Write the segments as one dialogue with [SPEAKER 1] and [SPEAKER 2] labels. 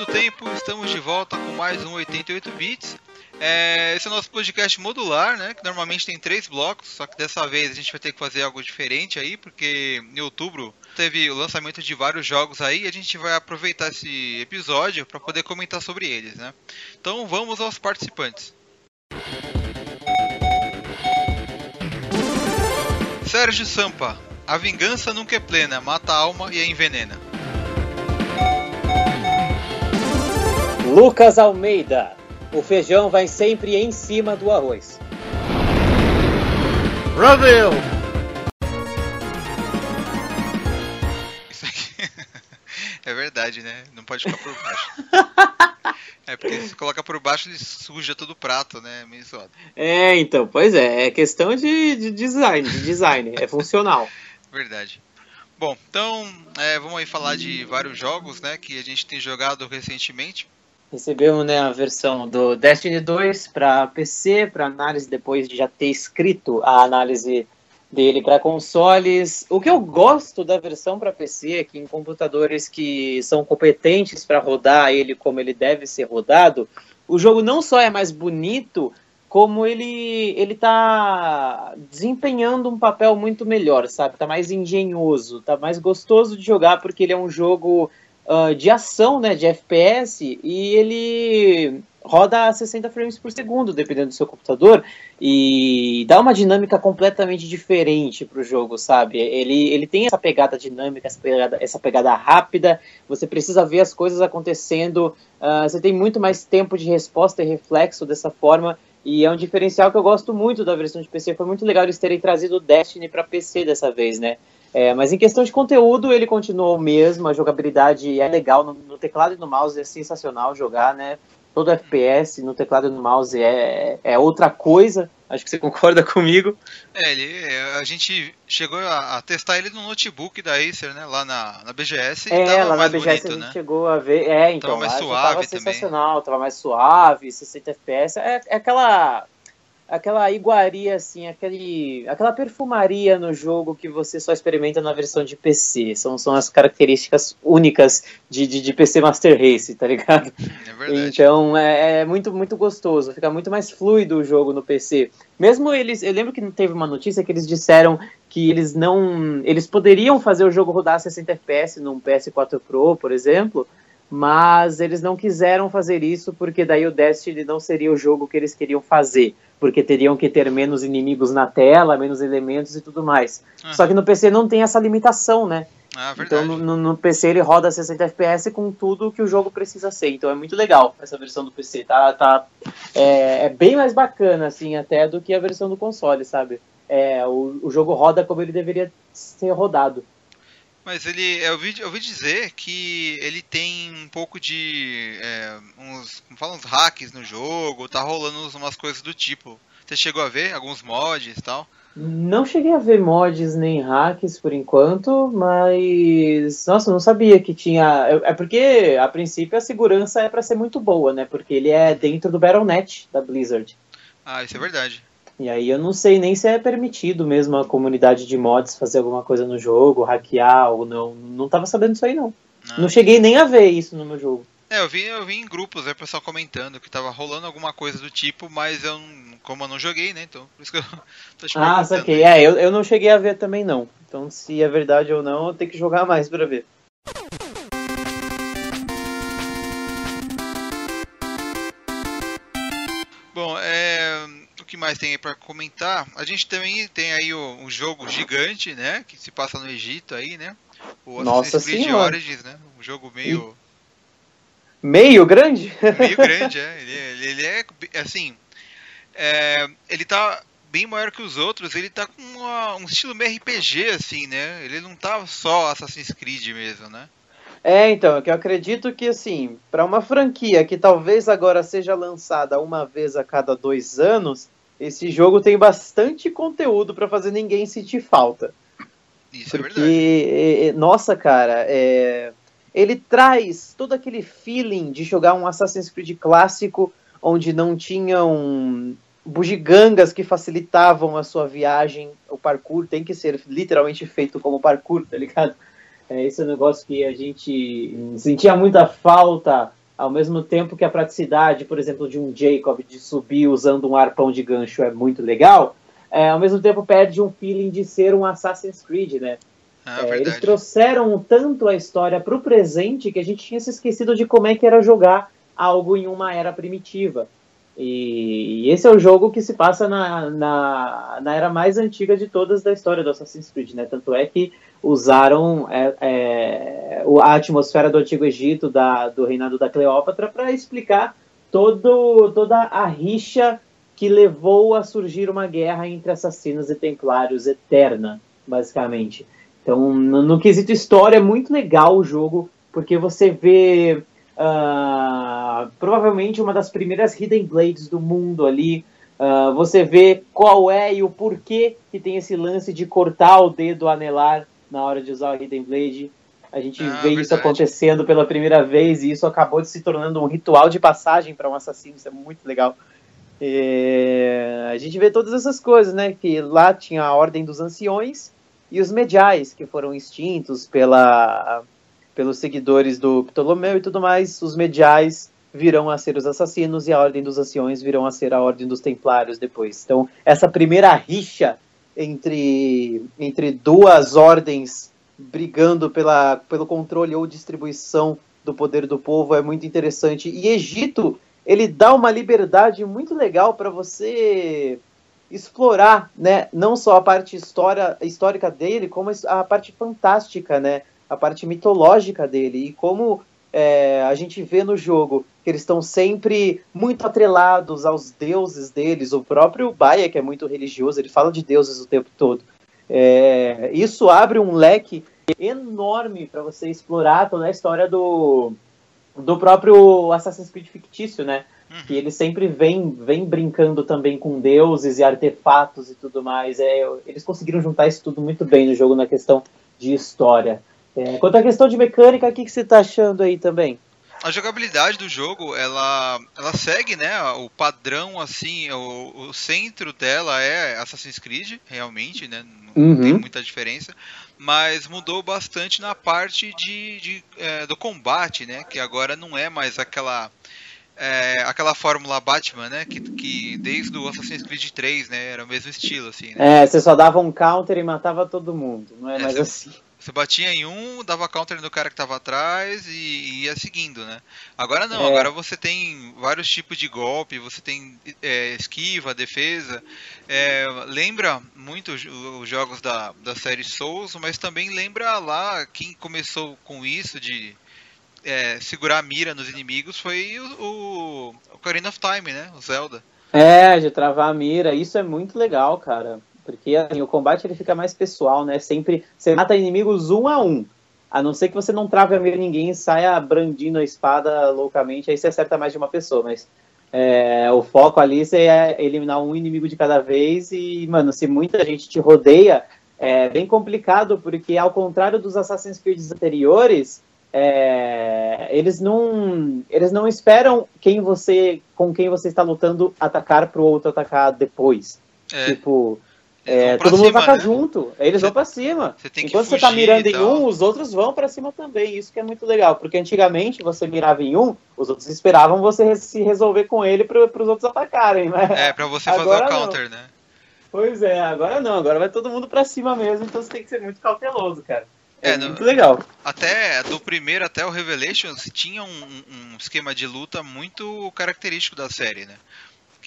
[SPEAKER 1] do tempo, estamos de volta com mais um 88 bits. É, esse é o nosso podcast modular, né? Que normalmente tem três blocos, só que dessa vez a gente vai ter que fazer algo diferente aí, porque em outubro teve o lançamento de vários jogos aí e a gente vai aproveitar esse episódio para poder comentar sobre eles, né? Então vamos aos participantes. Sérgio Sampa, a vingança nunca é plena, mata a alma e a envenena.
[SPEAKER 2] Lucas Almeida, o feijão vai sempre em cima do arroz.
[SPEAKER 3] Brasil!
[SPEAKER 1] Isso aqui é verdade, né? Não pode ficar por baixo. É porque se coloca por baixo ele suja todo o prato, né? Meio zoado.
[SPEAKER 2] É, então, pois é, é questão de, de design, de design, é funcional.
[SPEAKER 1] Verdade. Bom, então é, vamos aí falar de vários jogos, né? Que a gente tem jogado recentemente.
[SPEAKER 2] Recebemos né, a versão do Destiny 2 para PC, para análise depois de já ter escrito a análise dele para consoles. O que eu gosto da versão para PC é que em computadores que são competentes para rodar ele como ele deve ser rodado, o jogo não só é mais bonito, como ele ele tá desempenhando um papel muito melhor, sabe? Tá mais engenhoso, tá mais gostoso de jogar porque ele é um jogo uh, de ação, né, de FPS, e ele roda a 60 frames por segundo, dependendo do seu computador, e dá uma dinâmica completamente diferente para o jogo, sabe? Ele, ele tem essa pegada dinâmica, essa pegada, essa pegada rápida, você precisa ver as coisas acontecendo, uh, você tem muito mais tempo de resposta e reflexo dessa forma, e é um diferencial que eu gosto muito da versão de PC. Foi muito legal eles terem trazido o Destiny para PC dessa vez, né? É, mas em questão de conteúdo, ele continuou o mesmo, a jogabilidade é legal, no, no, teclado e no mouse é sensacional jogar, né? Todo FPS no teclado e no mouse é, é outra coisa, acho que você concorda comigo.
[SPEAKER 1] É, ele, a gente chegou a, a testar ele no notebook da Acer, né? Lá na, na BGS.
[SPEAKER 2] É, lá na BGS bonito, a gente né? chegou a ver. É, então,
[SPEAKER 1] tava mais suave
[SPEAKER 2] tava sensacional, tava mais suave, 60 FPS. É, é aquela aquela iguaria, assim, aquele, aquela perfumaria no jogo que você só experimenta na versão de PC. São, são as características únicas de, de, de PC Master Race, tá ligado?
[SPEAKER 1] É verdade.
[SPEAKER 2] Então é, é, muito, muito gostoso, fica muito mais fluido o jogo no PC. Mesmo eles, eu lembro que teve uma notícia que eles disseram que eles não. Eles poderiam fazer o jogo rodar a 60 FPS num PS4 Pro, por exemplo, mas eles não quiseram fazer isso porque daí o Destiny não seria o jogo que eles queriam fazer, porque teriam que ter menos inimigos na tela, menos elementos e tudo mais. Ah. Só que no PC não tem essa limitação, né?
[SPEAKER 1] Ah,
[SPEAKER 2] então no, no, PC ele roda 60 FPS com tudo que o jogo precisa ser. Então é muito legal essa versão do PC. Tá, tá, é, é bem mais bacana, assim, até do que a versão do console, sabe? É, o, o jogo roda como ele deveria ser rodado.
[SPEAKER 1] Mas ele, eu ouvi, eu ouvi dizer que ele tem um pouco de. É, uns. Como fala, uns hacks no jogo, tá rolando umas coisas do tipo. Você chegou a ver alguns mods e tal?
[SPEAKER 2] Não cheguei a ver mods nem hacks por enquanto, mas. Nossa, não sabia que tinha. É, é porque, a princípio, a segurança é para ser muito boa, né? Porque ele é dentro do Battle.net da Blizzard.
[SPEAKER 1] Ah, isso é verdade.
[SPEAKER 2] E aí eu não sei nem se é permitido mesmo a comunidade de mods fazer alguma coisa no jogo, hackear ou não. Não tava sabendo disso aí não. Não, não cheguei nem a ver isso no meu jogo.
[SPEAKER 1] É, eu vi, eu vi em grupos, né, pessoal comentando que tava rolando alguma coisa do tipo, mas eu, como eu não joguei, né, então, por isso que eu tô te
[SPEAKER 2] Ah, saquei. É, eu, eu não cheguei a ver também não. Então, se é verdade ou não, eu tenho que jogar mais para ver.
[SPEAKER 1] Mais tem aí para comentar? A gente também tem aí um jogo gigante, né? Que se passa no Egito aí, né?
[SPEAKER 2] O Nossa Creed
[SPEAKER 1] senhora. Origins, né? Um jogo meio.
[SPEAKER 2] Meio grande?
[SPEAKER 1] Meio grande, é. Ele, ele, ele é assim. É, ele tá bem maior que os outros, ele tá com uma, um estilo meio RPG, assim, né? Ele não tá só Assassin's Creed mesmo, né?
[SPEAKER 2] É, então, é que eu acredito que, assim, para uma franquia que talvez agora seja lançada uma vez a cada dois anos, esse jogo tem bastante conteúdo para fazer ninguém sentir falta.
[SPEAKER 1] Isso
[SPEAKER 2] Porque,
[SPEAKER 1] é verdade.
[SPEAKER 2] É, nossa, cara, é, ele traz todo aquele feeling de jogar um Assassin's Creed clássico, onde não tinham bugigangas que facilitavam a sua viagem. O parkour tem que ser literalmente feito como parkour, tá ligado? É, esse é um negócio que a gente sentia muita falta ao mesmo tempo que a praticidade, por exemplo, de um Jacob de subir usando um arpão de gancho é muito legal, é, ao mesmo tempo perde um feeling de ser um Assassin's Creed, né?
[SPEAKER 1] Ah,
[SPEAKER 2] É, eles trouxeram tanto a história para o presente que a gente tinha se esquecido de como é que era jogar algo em uma era primitiva. E, e esse é o jogo que se passa na, na, na era mais antiga de todas da história do Assassin's Creed, né? Tanto é que usaram é, é, a atmosfera do Antigo Egito, da, do reinado da Cleópatra, para explicar todo, toda a rixa que levou a surgir uma guerra entre assassinos e templários eterna, basicamente. Então, no, no quesito história, é muito legal o jogo, porque você vê ah, provavelmente uma das primeiras Hidden Blades do mundo ali. Ah, você vê qual é e o porquê que tem esse lance de cortar o dedo anelar na hora de usar o Hidden Blade. A gente
[SPEAKER 1] Ah,
[SPEAKER 2] vê isso
[SPEAKER 1] verdade.
[SPEAKER 2] acontecendo pela primeira vez e isso acabou de se tornando um ritual de passagem para um assassino. Isso é muito legal. É, a gente vê todas essas coisas, né? Que lá tinha a Ordem dos Anciões e os Mediais, que foram extintos pela, pelos seguidores do Ptolomeu e tudo mais. Os Mediais virão a ser os assassinos e a Ordem dos Anciões virão a ser a Ordem dos Templários depois. Então, essa primeira rixa entre, entre duas ordens brigando pela, pelo controle ou distribuição do poder do povo é muito interessante. E Egito, ele dá uma liberdade muito legal para você explorar, né, não só a parte história, histórica dele, como a parte fantástica, né, a parte mitológica dele e como é, a gente vê no jogo que eles estão sempre muito atrelados aos deuses deles. O próprio Baia, que é muito religioso, ele fala de deuses o tempo todo. É, isso abre um leque enorme para você explorar toda a história do, do próprio Assassin's Creed fictício, né?
[SPEAKER 1] Uhum.
[SPEAKER 2] Que ele sempre vem, vem brincando também com deuses e artefatos e tudo mais. É, eles conseguiram juntar isso tudo muito bem no jogo na questão de história. É, quanto à questão de mecânica, o que, que você tá achando aí também?
[SPEAKER 1] A jogabilidade do jogo, ela, ela segue, né, o padrão, assim, o, o centro dela é Assassin's Creed, realmente, né, não
[SPEAKER 2] Uhum.
[SPEAKER 1] tem muita diferença, mas mudou bastante na parte de, de, é, do combate, né, que agora não é mais aquela é, aquela fórmula Batman, né, que, que desde o Assassin's Creed 3, né, era o mesmo estilo, assim, né.
[SPEAKER 2] É, você só dava um counter e matava todo mundo, não é,
[SPEAKER 1] É,
[SPEAKER 2] mais assim.
[SPEAKER 1] Você batia em um, dava counter no cara que tava atrás e, e ia seguindo, né? Agora não,
[SPEAKER 2] É.
[SPEAKER 1] agora você tem vários tipos de golpe, você tem é, esquiva, defesa. É, lembra muito os, os jogos da, da série Souls, mas também lembra lá quem começou com isso de é, segurar a mira nos inimigos foi o, o, o Ocarina of Time, né? O Zelda.
[SPEAKER 2] É, de travar a mira, isso é muito legal, cara. Porque assim, o combate ele fica mais pessoal, né? Sempre você mata inimigos um a um. A não ser que você não trave a em ninguém e saia brandindo a espada loucamente, aí você acerta mais de uma pessoa, mas é, o foco ali é eliminar um inimigo de cada vez e, mano, se muita gente te rodeia, é bem complicado, porque ao contrário dos Assassin's Creed anteriores, é, eles não eles não esperam quem você com quem você está lutando atacar para o outro atacar depois.
[SPEAKER 1] É,
[SPEAKER 2] Tipo, é, todo mundo
[SPEAKER 1] cima,
[SPEAKER 2] ataca
[SPEAKER 1] né?
[SPEAKER 2] junto, eles
[SPEAKER 1] Você-
[SPEAKER 2] vão para cima. Enquanto você tá mirando em
[SPEAKER 1] tal.
[SPEAKER 2] um, os outros vão para cima também. Isso que é muito legal, porque antigamente você mirava em um, os outros esperavam você se resolver com ele para os outros atacarem, né?
[SPEAKER 1] É, pra você fazer
[SPEAKER 2] Agora
[SPEAKER 1] o
[SPEAKER 2] não.
[SPEAKER 1] counter, né?
[SPEAKER 2] Pois é, agora não, agora vai todo mundo para cima mesmo, então você tem que ser muito cauteloso, cara. É,
[SPEAKER 1] É, não-
[SPEAKER 2] muito legal.
[SPEAKER 1] Até do primeiro até o Revelations tinha um, um esquema de luta muito característico da série, né?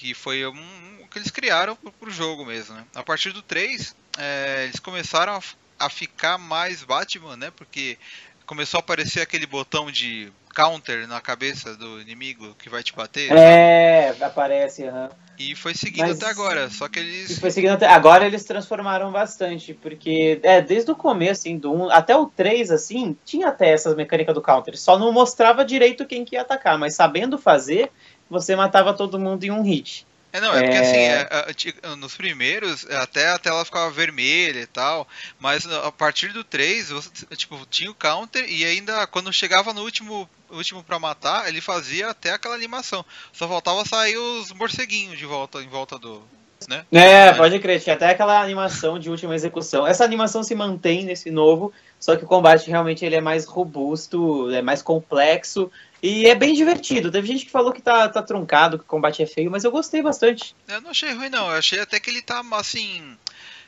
[SPEAKER 1] Que foi um, que eles criaram pro, pro jogo mesmo, né? A partir do 3, é, eles começaram a, a ficar mais Batman, né? Porque começou a aparecer aquele botão de counter na cabeça do inimigo que vai te bater. sabe?
[SPEAKER 2] É, aparece, aham.
[SPEAKER 1] E foi seguindo
[SPEAKER 2] Mas-
[SPEAKER 1] até agora, só que
[SPEAKER 2] E
[SPEAKER 1] eles...
[SPEAKER 2] foi seguindo até. Agora eles transformaram bastante, porque é, desde o começo, assim, do 1 até o 3, assim, tinha até essas mecânicas do counter. Só não mostrava direito quem que ia atacar, mas sabendo fazer, você matava todo mundo em um hit.
[SPEAKER 1] É, não, é porque
[SPEAKER 2] É.
[SPEAKER 1] assim, é, é, ti- nos primeiros, é, até a tela ficava vermelha e tal, mas a partir do 3, você, tipo, tinha o counter e ainda quando chegava no último, último para matar, ele fazia até aquela animação. Só faltava sair os morceguinhos de volta, em volta do, né?
[SPEAKER 2] É, pode crer, tinha até aquela animação de última execução. Essa animação se mantém nesse novo, só que o combate realmente ele é mais robusto, é mais complexo E é bem divertido. Teve gente que falou que tá, tá truncado, que o combate é feio, mas eu gostei bastante.
[SPEAKER 1] Eu não achei ruim, não. Eu achei até que ele tá, assim.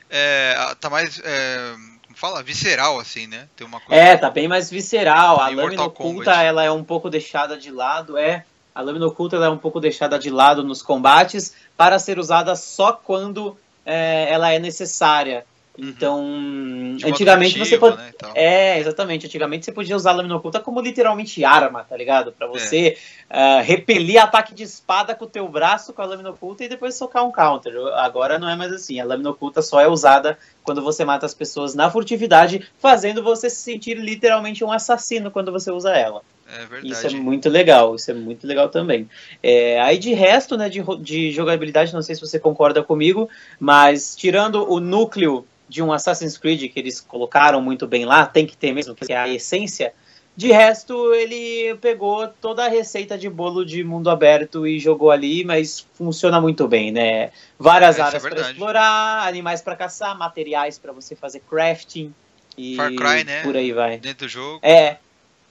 [SPEAKER 1] É, tá mais. É, como fala? Visceral, assim, né?
[SPEAKER 2] Tem uma coisa... É, tá bem mais visceral. A lâmina oculta, ela é um pouco deixada de lado. É. A lâmina oculta ela é um pouco deixada de lado nos combates para ser usada só quando é, ela é necessária. Uhum. Então, de antigamente você pode. Né, é, exatamente. Antigamente você podia usar a lâmina oculta como literalmente arma, tá ligado? Para você é. uh, repelir ataque de espada com o teu braço com a lâmina oculta e depois socar um counter. Agora não é mais assim. A lâmina oculta só é usada quando você mata as pessoas na furtividade, fazendo você se sentir literalmente um assassino quando você usa ela.
[SPEAKER 1] É verdade.
[SPEAKER 2] Isso é muito legal, isso é muito legal também. É, aí de resto, né, de, de jogabilidade, não sei se você concorda comigo, mas tirando o núcleo de um Assassin's Creed que eles colocaram muito bem lá, tem que ter mesmo, que é a essência. De resto, ele pegou toda a receita de bolo de mundo aberto e jogou ali, mas funciona muito bem, né? Várias é, é áreas é para explorar, animais para caçar, materiais para você fazer crafting e
[SPEAKER 1] Far Cry, né?
[SPEAKER 2] por aí vai.
[SPEAKER 1] Dentro do jogo.
[SPEAKER 2] É,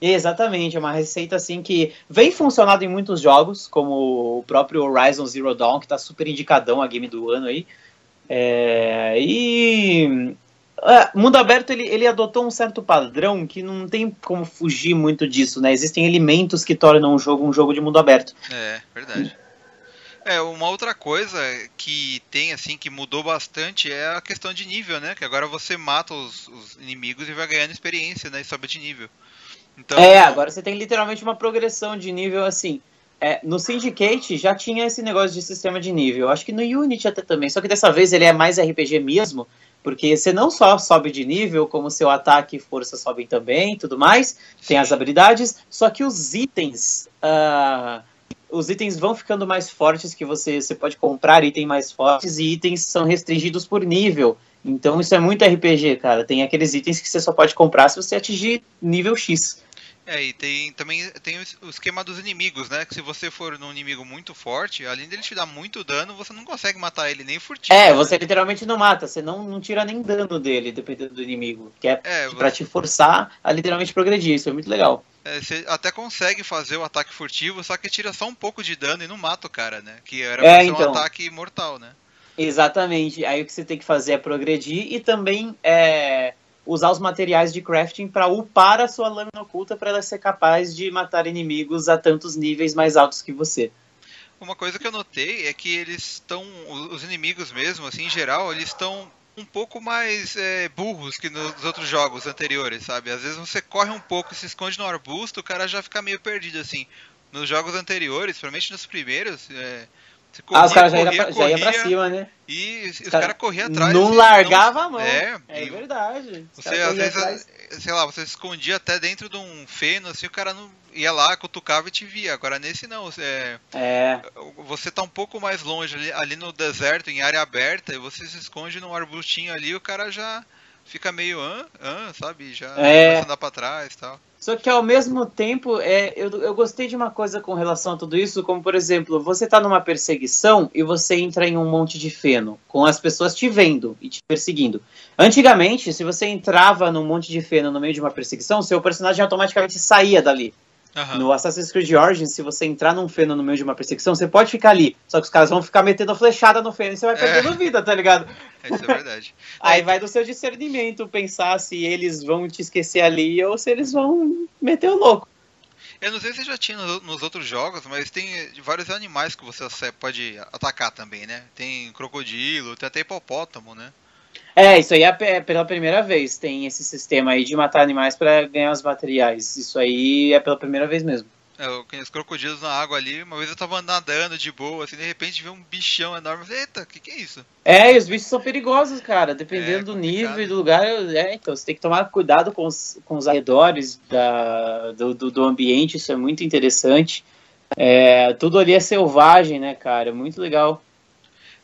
[SPEAKER 2] exatamente, é uma receita assim que vem funcionando em muitos jogos, como o próprio Horizon Zero Dawn, que tá super indicadão a game do ano aí. É, e é, mundo aberto ele, ele adotou um certo padrão que não tem como fugir muito disso, né? Existem elementos que tornam um jogo um jogo de mundo aberto.
[SPEAKER 1] É, verdade. É, uma outra coisa que tem, assim, que mudou bastante é a questão de nível, né? Que agora você mata os, os inimigos e vai ganhando experiência, né? E sobe de nível.
[SPEAKER 2] Então... É, agora você tem literalmente uma progressão de nível, assim. É, no Syndicate já tinha esse negócio de sistema de nível. Acho que no Unity até também. Só que dessa vez ele é mais RPG mesmo. Porque você não só sobe de nível, como seu ataque e força sobem também tudo mais. Tem as habilidades. Só que os itens. Uh, os itens vão ficando mais fortes que você. Você pode comprar itens mais fortes e itens são restringidos por nível. Então isso é muito RPG, cara. Tem aqueles itens que você só pode comprar se você atingir nível X.
[SPEAKER 1] É, e tem também tem o esquema dos inimigos, né? Que se você for num inimigo muito forte, além dele te dar muito dano, você não consegue matar ele nem furtivo.
[SPEAKER 2] É, você literalmente não mata, você não, não tira nem dano dele, dependendo do inimigo. Que é, é pra você... te forçar a literalmente progredir, isso é muito legal.
[SPEAKER 1] É, você até consegue fazer o ataque furtivo, só que tira só um pouco de dano e não mata o cara, né? Que era é, então, um ataque mortal, né?
[SPEAKER 2] Exatamente. Aí o que você tem que fazer é progredir e também é usar os materiais de crafting para upar a sua lâmina oculta para ela ser capaz de matar inimigos a tantos níveis mais altos que você.
[SPEAKER 1] Uma coisa que eu notei é que eles estão, os inimigos mesmo, assim, em geral, eles estão um pouco mais é, burros que nos outros jogos anteriores, sabe? Às vezes você corre um pouco se esconde no arbusto, o cara já fica meio perdido, assim. Nos jogos anteriores, principalmente nos primeiros, é,
[SPEAKER 2] Corria, ah, os caras já, iam pra, já ia pra cima, né?
[SPEAKER 1] E os, os caras cara corriam atrás.
[SPEAKER 2] Não largava não... a mão. É, é verdade.
[SPEAKER 1] Você às vezes, atrás. sei lá, você se escondia até dentro de um feno, assim, o cara não ia lá, cutucava e te via. Agora nesse não. Você,
[SPEAKER 2] é.
[SPEAKER 1] você tá um pouco mais longe ali, ali no deserto, em área aberta, e você se esconde num arbustinho ali, o cara já fica meio, ah, ah, sabe? Já é. começa a andar pra trás e tal.
[SPEAKER 2] Só que ao mesmo tempo, é, eu, eu gostei de uma coisa com relação a tudo isso, como por exemplo, você tá numa perseguição e você entra em um monte de feno, com as pessoas te vendo e te perseguindo. Antigamente, se você entrava num monte de feno no meio de uma perseguição, seu personagem automaticamente saía dali. Uhum. No Assassin's Creed Origins, se você entrar num feno no meio de uma perseguição, você pode ficar ali. Só que os caras vão ficar metendo flechada no feno e você vai perdendo é. vida, tá ligado?
[SPEAKER 1] Isso é verdade.
[SPEAKER 2] Aí vai do seu discernimento pensar se eles vão te esquecer ali ou se eles vão meter o louco.
[SPEAKER 1] Eu não sei se já tinha nos outros jogos, mas tem vários animais que você pode atacar também, né? Tem crocodilo, tem até hipopótamo, né?
[SPEAKER 2] É, isso aí é, é pela primeira vez. Tem esse sistema aí de matar animais para ganhar os materiais. Isso aí é pela primeira vez mesmo.
[SPEAKER 1] É, eu conheço crocodilos na água ali. Uma vez eu tava nadando de boa, assim, de repente vi um bichão enorme. Eita, o que, que é isso?
[SPEAKER 2] É, e os bichos são perigosos, cara. Dependendo é, do nível e do lugar. É, então você tem que tomar cuidado com os, com os arredores da, do, do, do ambiente. Isso é muito interessante. É, tudo ali é selvagem, né, cara? Muito legal.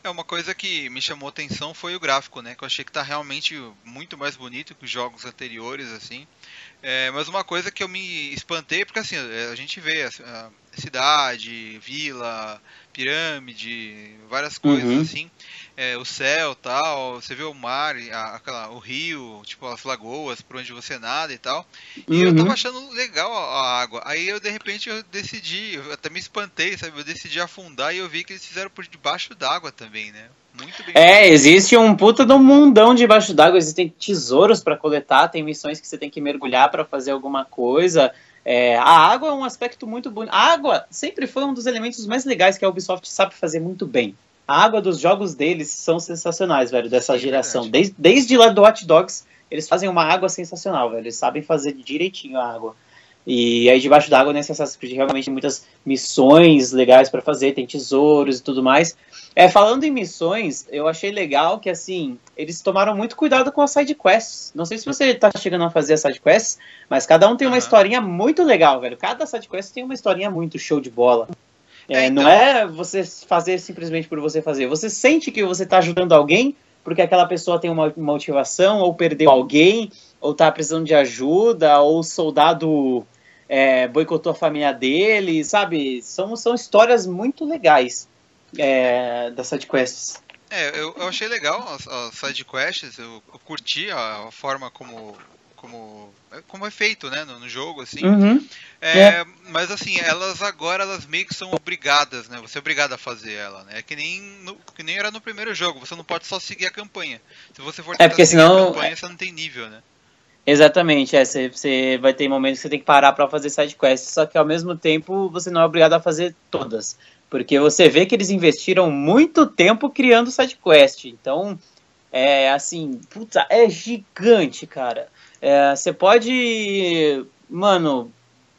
[SPEAKER 1] É, uma coisa que me chamou atenção foi o gráfico, né? Que eu achei que tá realmente muito mais bonito que os jogos anteriores, assim. É, mas uma coisa que eu me espantei, porque assim, é, a gente vê a, a cidade, vila, pirâmide, várias coisas uhum. assim. É, o céu tal, você vê o mar, a, aquela, o rio, tipo as lagoas por onde você nada e tal. E uhum. eu tava achando legal a, a, água. Aí eu de repente eu decidi, eu até me espantei, sabe? Eu decidi afundar e eu vi que eles fizeram por debaixo d'água também, né?
[SPEAKER 2] Muito bem. É, existe um puta de um mundão debaixo d'água, existem tesouros para coletar, tem missões que você tem que mergulhar para fazer alguma coisa. É, a água é um aspecto muito bonito. A água sempre foi um dos elementos mais legais que a Ubisoft sabe fazer muito bem. A água dos jogos deles são sensacionais, velho, dessa Sim, é geração. É desde, desde lá do Hot Dogs, eles fazem uma água sensacional, velho. Eles sabem fazer direitinho a água. E aí debaixo d'água nesse Assassin's Creed realmente tem muitas missões legais para fazer, tem tesouros e tudo mais. É, falando em missões, eu achei legal que assim, eles tomaram muito cuidado com as side quests. Não sei se você tá chegando a fazer as side quests, mas cada um tem uma uhum. historinha muito legal, velho. Cada side quest tem uma historinha muito show de bola. É, é, então... Não é você fazer simplesmente por você fazer. Você sente que você tá ajudando alguém porque aquela pessoa tem uma motivação, ou perdeu alguém, ou tá precisando de ajuda, ou o soldado é, boicotou a família dele, sabe? São, são histórias muito legais é, das sidequests.
[SPEAKER 1] É, eu, eu achei legal as, as sidequests, eu, eu curti a, a, forma como, como, como é feito, né, no, no jogo, assim.
[SPEAKER 2] Uhum.
[SPEAKER 1] É, é. Mas assim, elas agora elas meio que são obrigadas, né? Você é obrigado a fazer ela, né? É que nem, no, que nem era no primeiro jogo, você não pode só seguir a campanha. Se você for
[SPEAKER 2] é porque senão...
[SPEAKER 1] a campanha, você não tem nível, né?
[SPEAKER 2] Exatamente, é, você, você vai ter momentos que você tem que parar para fazer side quests, só que ao mesmo tempo você não é obrigado a fazer todas, porque você vê que eles investiram muito tempo criando side quest, então é assim, puta, é gigante, cara. É, você pode, mano,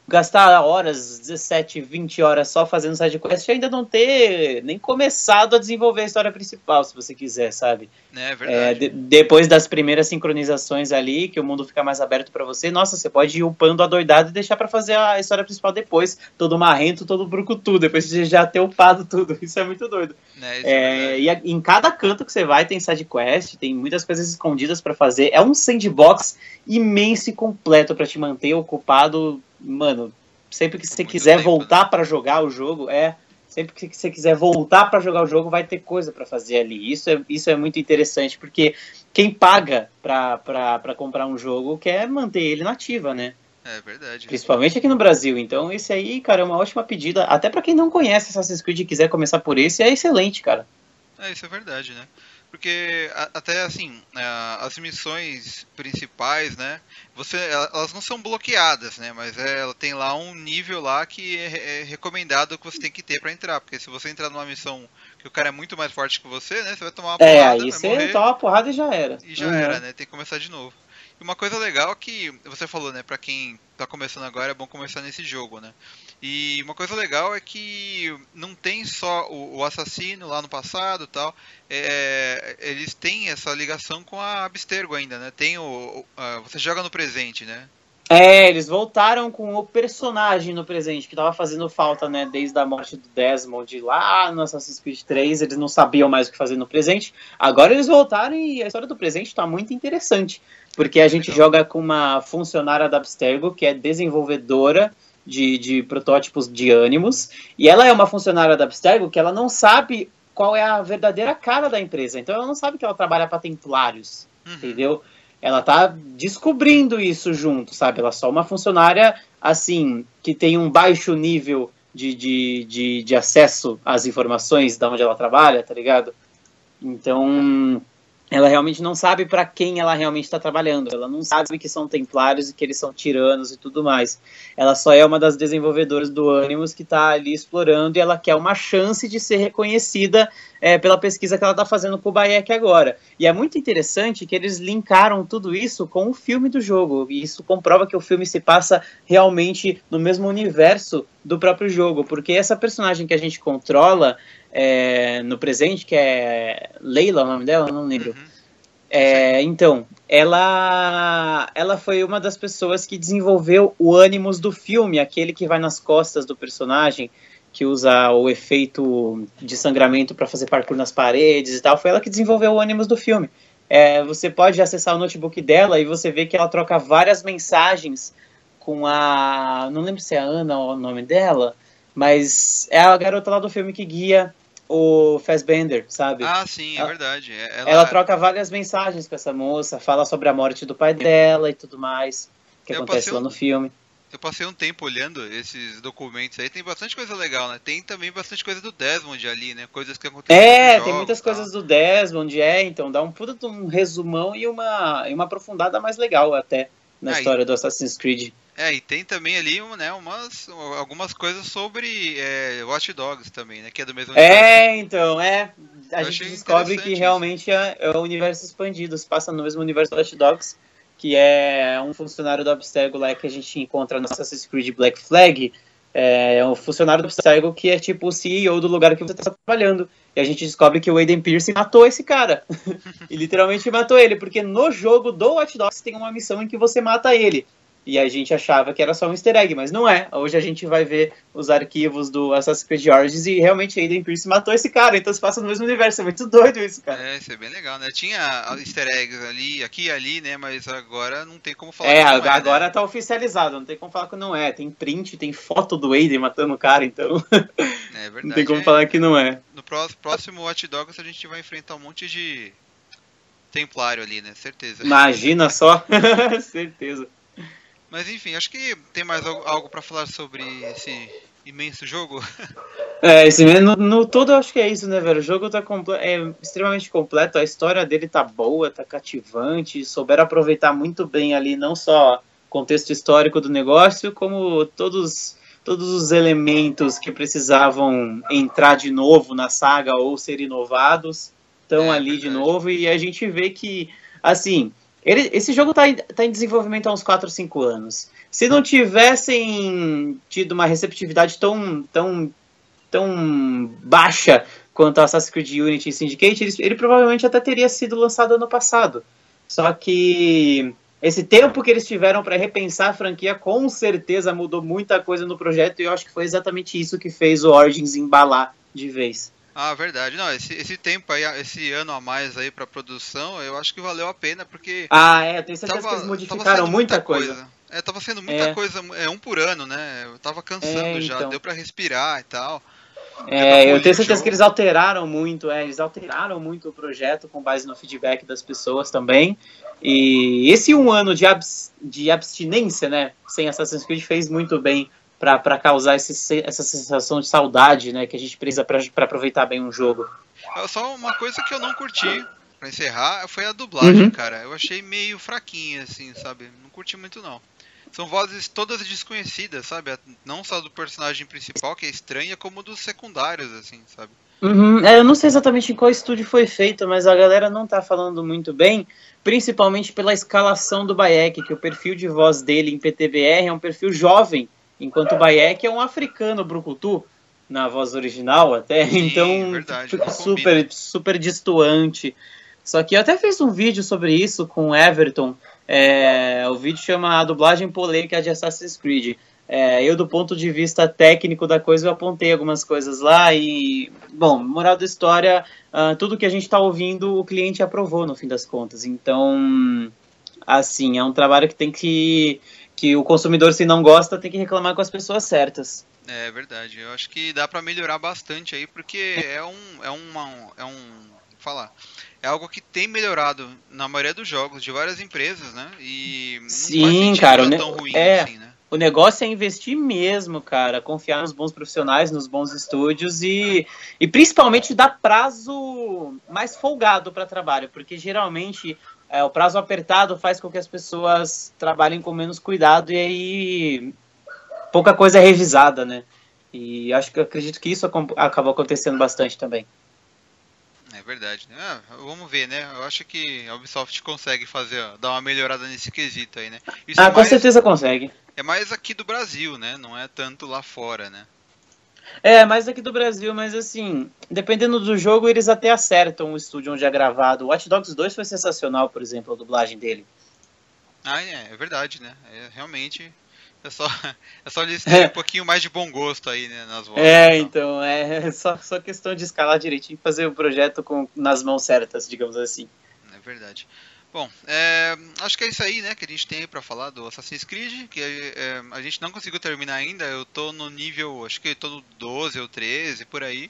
[SPEAKER 2] gastar horas, 17, 20 horas só fazendo side quest e ainda não ter nem começado a desenvolver a história principal, se você quiser, sabe?
[SPEAKER 1] É verdade. É, de,
[SPEAKER 2] depois das primeiras sincronizações ali, que o mundo fica mais aberto para você, nossa, você pode ir upando a doidada e deixar para fazer a história principal depois, todo marrento, todo brucutu, depois de já ter upado tudo. Isso é muito doido.
[SPEAKER 1] É, é,
[SPEAKER 2] é e a, em cada canto que você vai tem side quest, tem muitas coisas escondidas para fazer. É um sandbox imenso e completo para te manter ocupado mano, sempre que você quiser tempo, voltar né? para jogar o jogo, é. Sempre que você quiser voltar para jogar o jogo, vai ter coisa para fazer ali. Isso é, isso é muito interessante, porque quem paga para comprar um jogo quer manter ele nativa, né?
[SPEAKER 1] É verdade.
[SPEAKER 2] Principalmente aqui no Brasil. Então, esse aí, cara, é uma ótima pedida. Até para quem não conhece Assassin's Creed e quiser começar por esse, é excelente, cara.
[SPEAKER 1] É, isso é verdade, né? Porque até assim, é, as missões principais, né? Você, elas não são bloqueadas, né? Mas é, ela tem lá um nível lá que é, é recomendado que você tem que ter para entrar. Porque se você entrar numa missão que o cara é muito mais forte que você, né? Você vai tomar uma
[SPEAKER 2] porrada. É, aí você morrer, toma uma porrada e já era.
[SPEAKER 1] E já uhum. era, né? Tem que começar de novo. E uma coisa legal que você falou, né? Pra quem tá começando agora, é bom começar nesse jogo, né? E uma coisa legal é que não tem só o, o assassino lá no passado tal. É, eles têm essa ligação com a Abstergo ainda, né? Tem o. você joga no presente, né?
[SPEAKER 2] É, eles voltaram com o personagem no presente, que tava fazendo falta, né? Desde a morte do Desmond lá no Assassin's Creed 3, eles não sabiam mais o que fazer no presente. Agora eles voltaram e a história do presente tá muito interessante. Porque a gente joga com uma funcionária da Abstergo, que é desenvolvedora de, de protótipos de ânimos, e ela é uma funcionária da Abstergo que ela não sabe qual é a verdadeira cara da empresa. Então ela não sabe que ela trabalha para templários, uhum. entendeu? Ela tá descobrindo isso junto, sabe? Ela é só uma funcionária, assim, que tem um baixo nível de, de, de, de acesso às informações da onde ela trabalha, tá ligado? Então, ela realmente não sabe para quem ela realmente está trabalhando. Ela não sabe que são templários e que eles são tiranos e tudo mais. Ela só é uma das desenvolvedoras do Animus que está ali explorando e ela quer uma chance de ser reconhecida é, pela pesquisa que ela está fazendo com o Bayek agora. E é muito interessante que eles linkaram tudo isso com o filme do jogo. E isso comprova que o filme se passa realmente no mesmo universo do próprio jogo, porque essa personagem que a gente controla é, no presente, que é Leila, o nome dela, não lembro. Uhum. É, então, ela, ela foi uma das pessoas que desenvolveu o ânimos do filme, aquele que vai nas costas do personagem, que usa o efeito de sangramento para fazer parkour nas paredes e tal. Foi ela que desenvolveu o ânimos do filme. É, você pode acessar o notebook dela e você vê que ela troca várias mensagens com a. Não lembro se é a Ana ou o nome dela, mas é a garota lá do filme que guia o Fassbender, sabe?
[SPEAKER 1] Ah, sim, é
[SPEAKER 2] ela,
[SPEAKER 1] verdade.
[SPEAKER 2] Ela... ela... troca várias mensagens com essa moça, fala sobre a morte do pai dela e tudo mais que eu acontece lá um... no filme.
[SPEAKER 1] Eu passei um tempo olhando esses documentos aí, tem bastante coisa legal, né? Tem também bastante coisa do Desmond ali, né? Coisas que aconteceram.
[SPEAKER 2] É, tem muitas coisas do Desmond, é, então dá um puta um resumão e uma, e uma aprofundada mais legal até na ah, história e... do Assassin's Creed.
[SPEAKER 1] É, e tem também ali né, umas, algumas coisas sobre é, Watch Dogs também, né? Que é do mesmo
[SPEAKER 2] É, universo. então, é. A eu gente descobre que realmente é, é, o universo expandido, se passa no mesmo universo do Watch Dogs, que é um funcionário do Abstergo lá que a gente encontra no Assassin's Creed Black Flag. É um funcionário do Abstergo que é tipo o CEO do lugar que você está trabalhando. E a gente descobre que o Aiden Pierce matou esse cara. e literalmente matou ele, porque no jogo do Watch Dogs tem uma missão em que você mata ele. E a gente achava que era só um easter egg, mas não é. Hoje a gente vai ver os arquivos do Assassin's Creed Origins e realmente Aiden Pierce matou esse cara, então se passa no mesmo universo. É muito doido isso, cara.
[SPEAKER 1] É, isso é bem legal, né? Tinha easter eggs ali, aqui e ali, né? Mas agora não tem como falar
[SPEAKER 2] é, que não é, agora né? tá oficializado, não tem como falar que não é. Tem print, tem foto do Aiden matando o cara, então. É verdade. não tem como é, falar que não é.
[SPEAKER 1] No próximo Watch Dogs a gente vai enfrentar um monte de templário ali, né? Certeza.
[SPEAKER 2] Imagina só. Certeza.
[SPEAKER 1] Mas enfim, acho que tem mais algo para falar sobre esse imenso jogo.
[SPEAKER 2] É, esse, no, no todo eu acho que é isso, né, velho? O jogo tá é extremamente completo, a história dele tá boa, tá cativante, souberam aproveitar muito bem ali, não só o contexto histórico do negócio, como todos, todos os elementos que precisavam entrar de novo na saga ou ser inovados estão é, ali de novo, e a gente vê que, assim, ele, esse jogo está em, tá em desenvolvimento há uns 4 ou 5 anos. Se não tivessem tido uma receptividade tão, tão, tão baixa quanto a Assassin's Creed Unity e Syndicate, ele, ele provavelmente até teria sido lançado ano passado. Só que esse tempo que eles tiveram para repensar a franquia com certeza mudou muita coisa no projeto e eu acho que foi exatamente isso que fez o Origins embalar de vez.
[SPEAKER 1] Ah, verdade. Não, esse, esse tempo aí, esse ano a mais aí pra produção, eu acho que valeu a pena, porque.
[SPEAKER 2] Ah, é, tenho certeza tava, que eles modificaram muita, muita coisa.
[SPEAKER 1] coisa. É, tava sendo muita é. coisa, é um por ano, né? Eu tava cansando é, já, então. deu pra respirar e tal.
[SPEAKER 2] É, eu tenho certeza que eles alteraram muito, é, eles alteraram muito o projeto com base no feedback das pessoas também. E esse um ano de, abs, de abstinência, né, sem Assassin's Creed fez muito bem para causar esse, essa sensação de saudade, né, que a gente precisa para aproveitar bem um jogo.
[SPEAKER 1] Só uma coisa que eu não curti, para encerrar, foi a dublagem, uhum. cara. Eu achei meio fraquinha, assim, sabe? Não curti muito, não. São vozes todas desconhecidas, sabe? Não só do personagem principal, que é estranha, como dos secundários, assim, sabe?
[SPEAKER 2] Uhum. É, eu não sei exatamente em qual estúdio foi feito, mas a galera não tá falando muito bem, principalmente pela escalação do Bayek, que o perfil de voz dele em PTBR é um perfil jovem, Enquanto o Bayek é um africano brucutu, na voz original até, Sim, então verdade, fica super, super distoante. Só que eu até fiz um vídeo sobre isso com o Everton. É, o vídeo chama A Dublagem Polêmica de Assassin's Creed. É, eu, do ponto de vista técnico da coisa, eu apontei algumas coisas lá e, bom, moral da história, uh, tudo que a gente está ouvindo, o cliente aprovou no fim das contas. Então, assim, é um trabalho que tem que que o consumidor, se não gosta, tem que reclamar com as pessoas certas.
[SPEAKER 1] É verdade. Eu acho que dá para melhorar bastante aí, porque é um, é uma, é um, falar, é algo que tem melhorado na maioria dos jogos de várias empresas, né? E
[SPEAKER 2] não Sim, cara, tão ruim é, assim, né? O negócio é investir mesmo, cara, confiar nos bons profissionais, nos bons estúdios e, e principalmente dar prazo mais folgado para trabalho, porque geralmente é, o prazo apertado faz com que as pessoas trabalhem com menos cuidado e aí pouca coisa é revisada, né? E acho que acredito que isso acabou acontecendo bastante também.
[SPEAKER 1] É verdade. Ah, vamos ver, né? Eu acho que a Ubisoft consegue fazer, dar uma melhorada nesse quesito aí, né?
[SPEAKER 2] Isso ah, é com mais, certeza consegue.
[SPEAKER 1] É mais aqui do Brasil, né? Não é tanto lá fora, né?
[SPEAKER 2] É, mais aqui do Brasil, mas assim, dependendo do jogo, eles até acertam o estúdio onde é gravado. O Watch Dogs 2 foi sensacional, por exemplo, a dublagem dele.
[SPEAKER 1] Ah, é, é verdade, né? É, realmente é só, é só eles terem é. um pouquinho mais de bom gosto aí, né, nas
[SPEAKER 2] vozes. É, então, é só, só questão de escalar direitinho e fazer o projeto com, nas mãos certas, digamos assim.
[SPEAKER 1] É verdade. Bom, é, acho que é isso aí, né, que a gente tem para falar do Assassin's Creed, que é, a gente não conseguiu terminar ainda, eu tô no nível, acho que eu tô no 12 ou 13, por aí.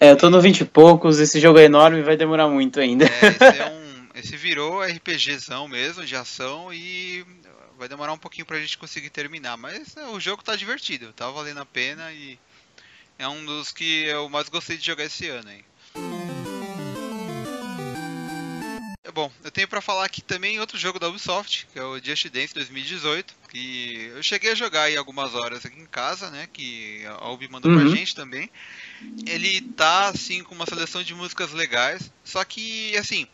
[SPEAKER 2] É, eu tô no 20 e poucos, esse jogo é enorme e vai demorar muito ainda.
[SPEAKER 1] É, esse, é um, esse virou RPGzão mesmo, de ação, e vai demorar um pouquinho pra gente conseguir terminar. Mas é, o jogo tá divertido, tá valendo a pena e é um dos que eu mais gostei de jogar esse ano aí. Bom, eu tenho para falar aqui também outro jogo da Ubisoft, que é o Just Dance 2018, que eu cheguei a jogar aí algumas horas aqui em casa, né, que a Ubi mandou uhum. pra gente também. Ele tá assim com uma seleção de músicas legais, só que assim,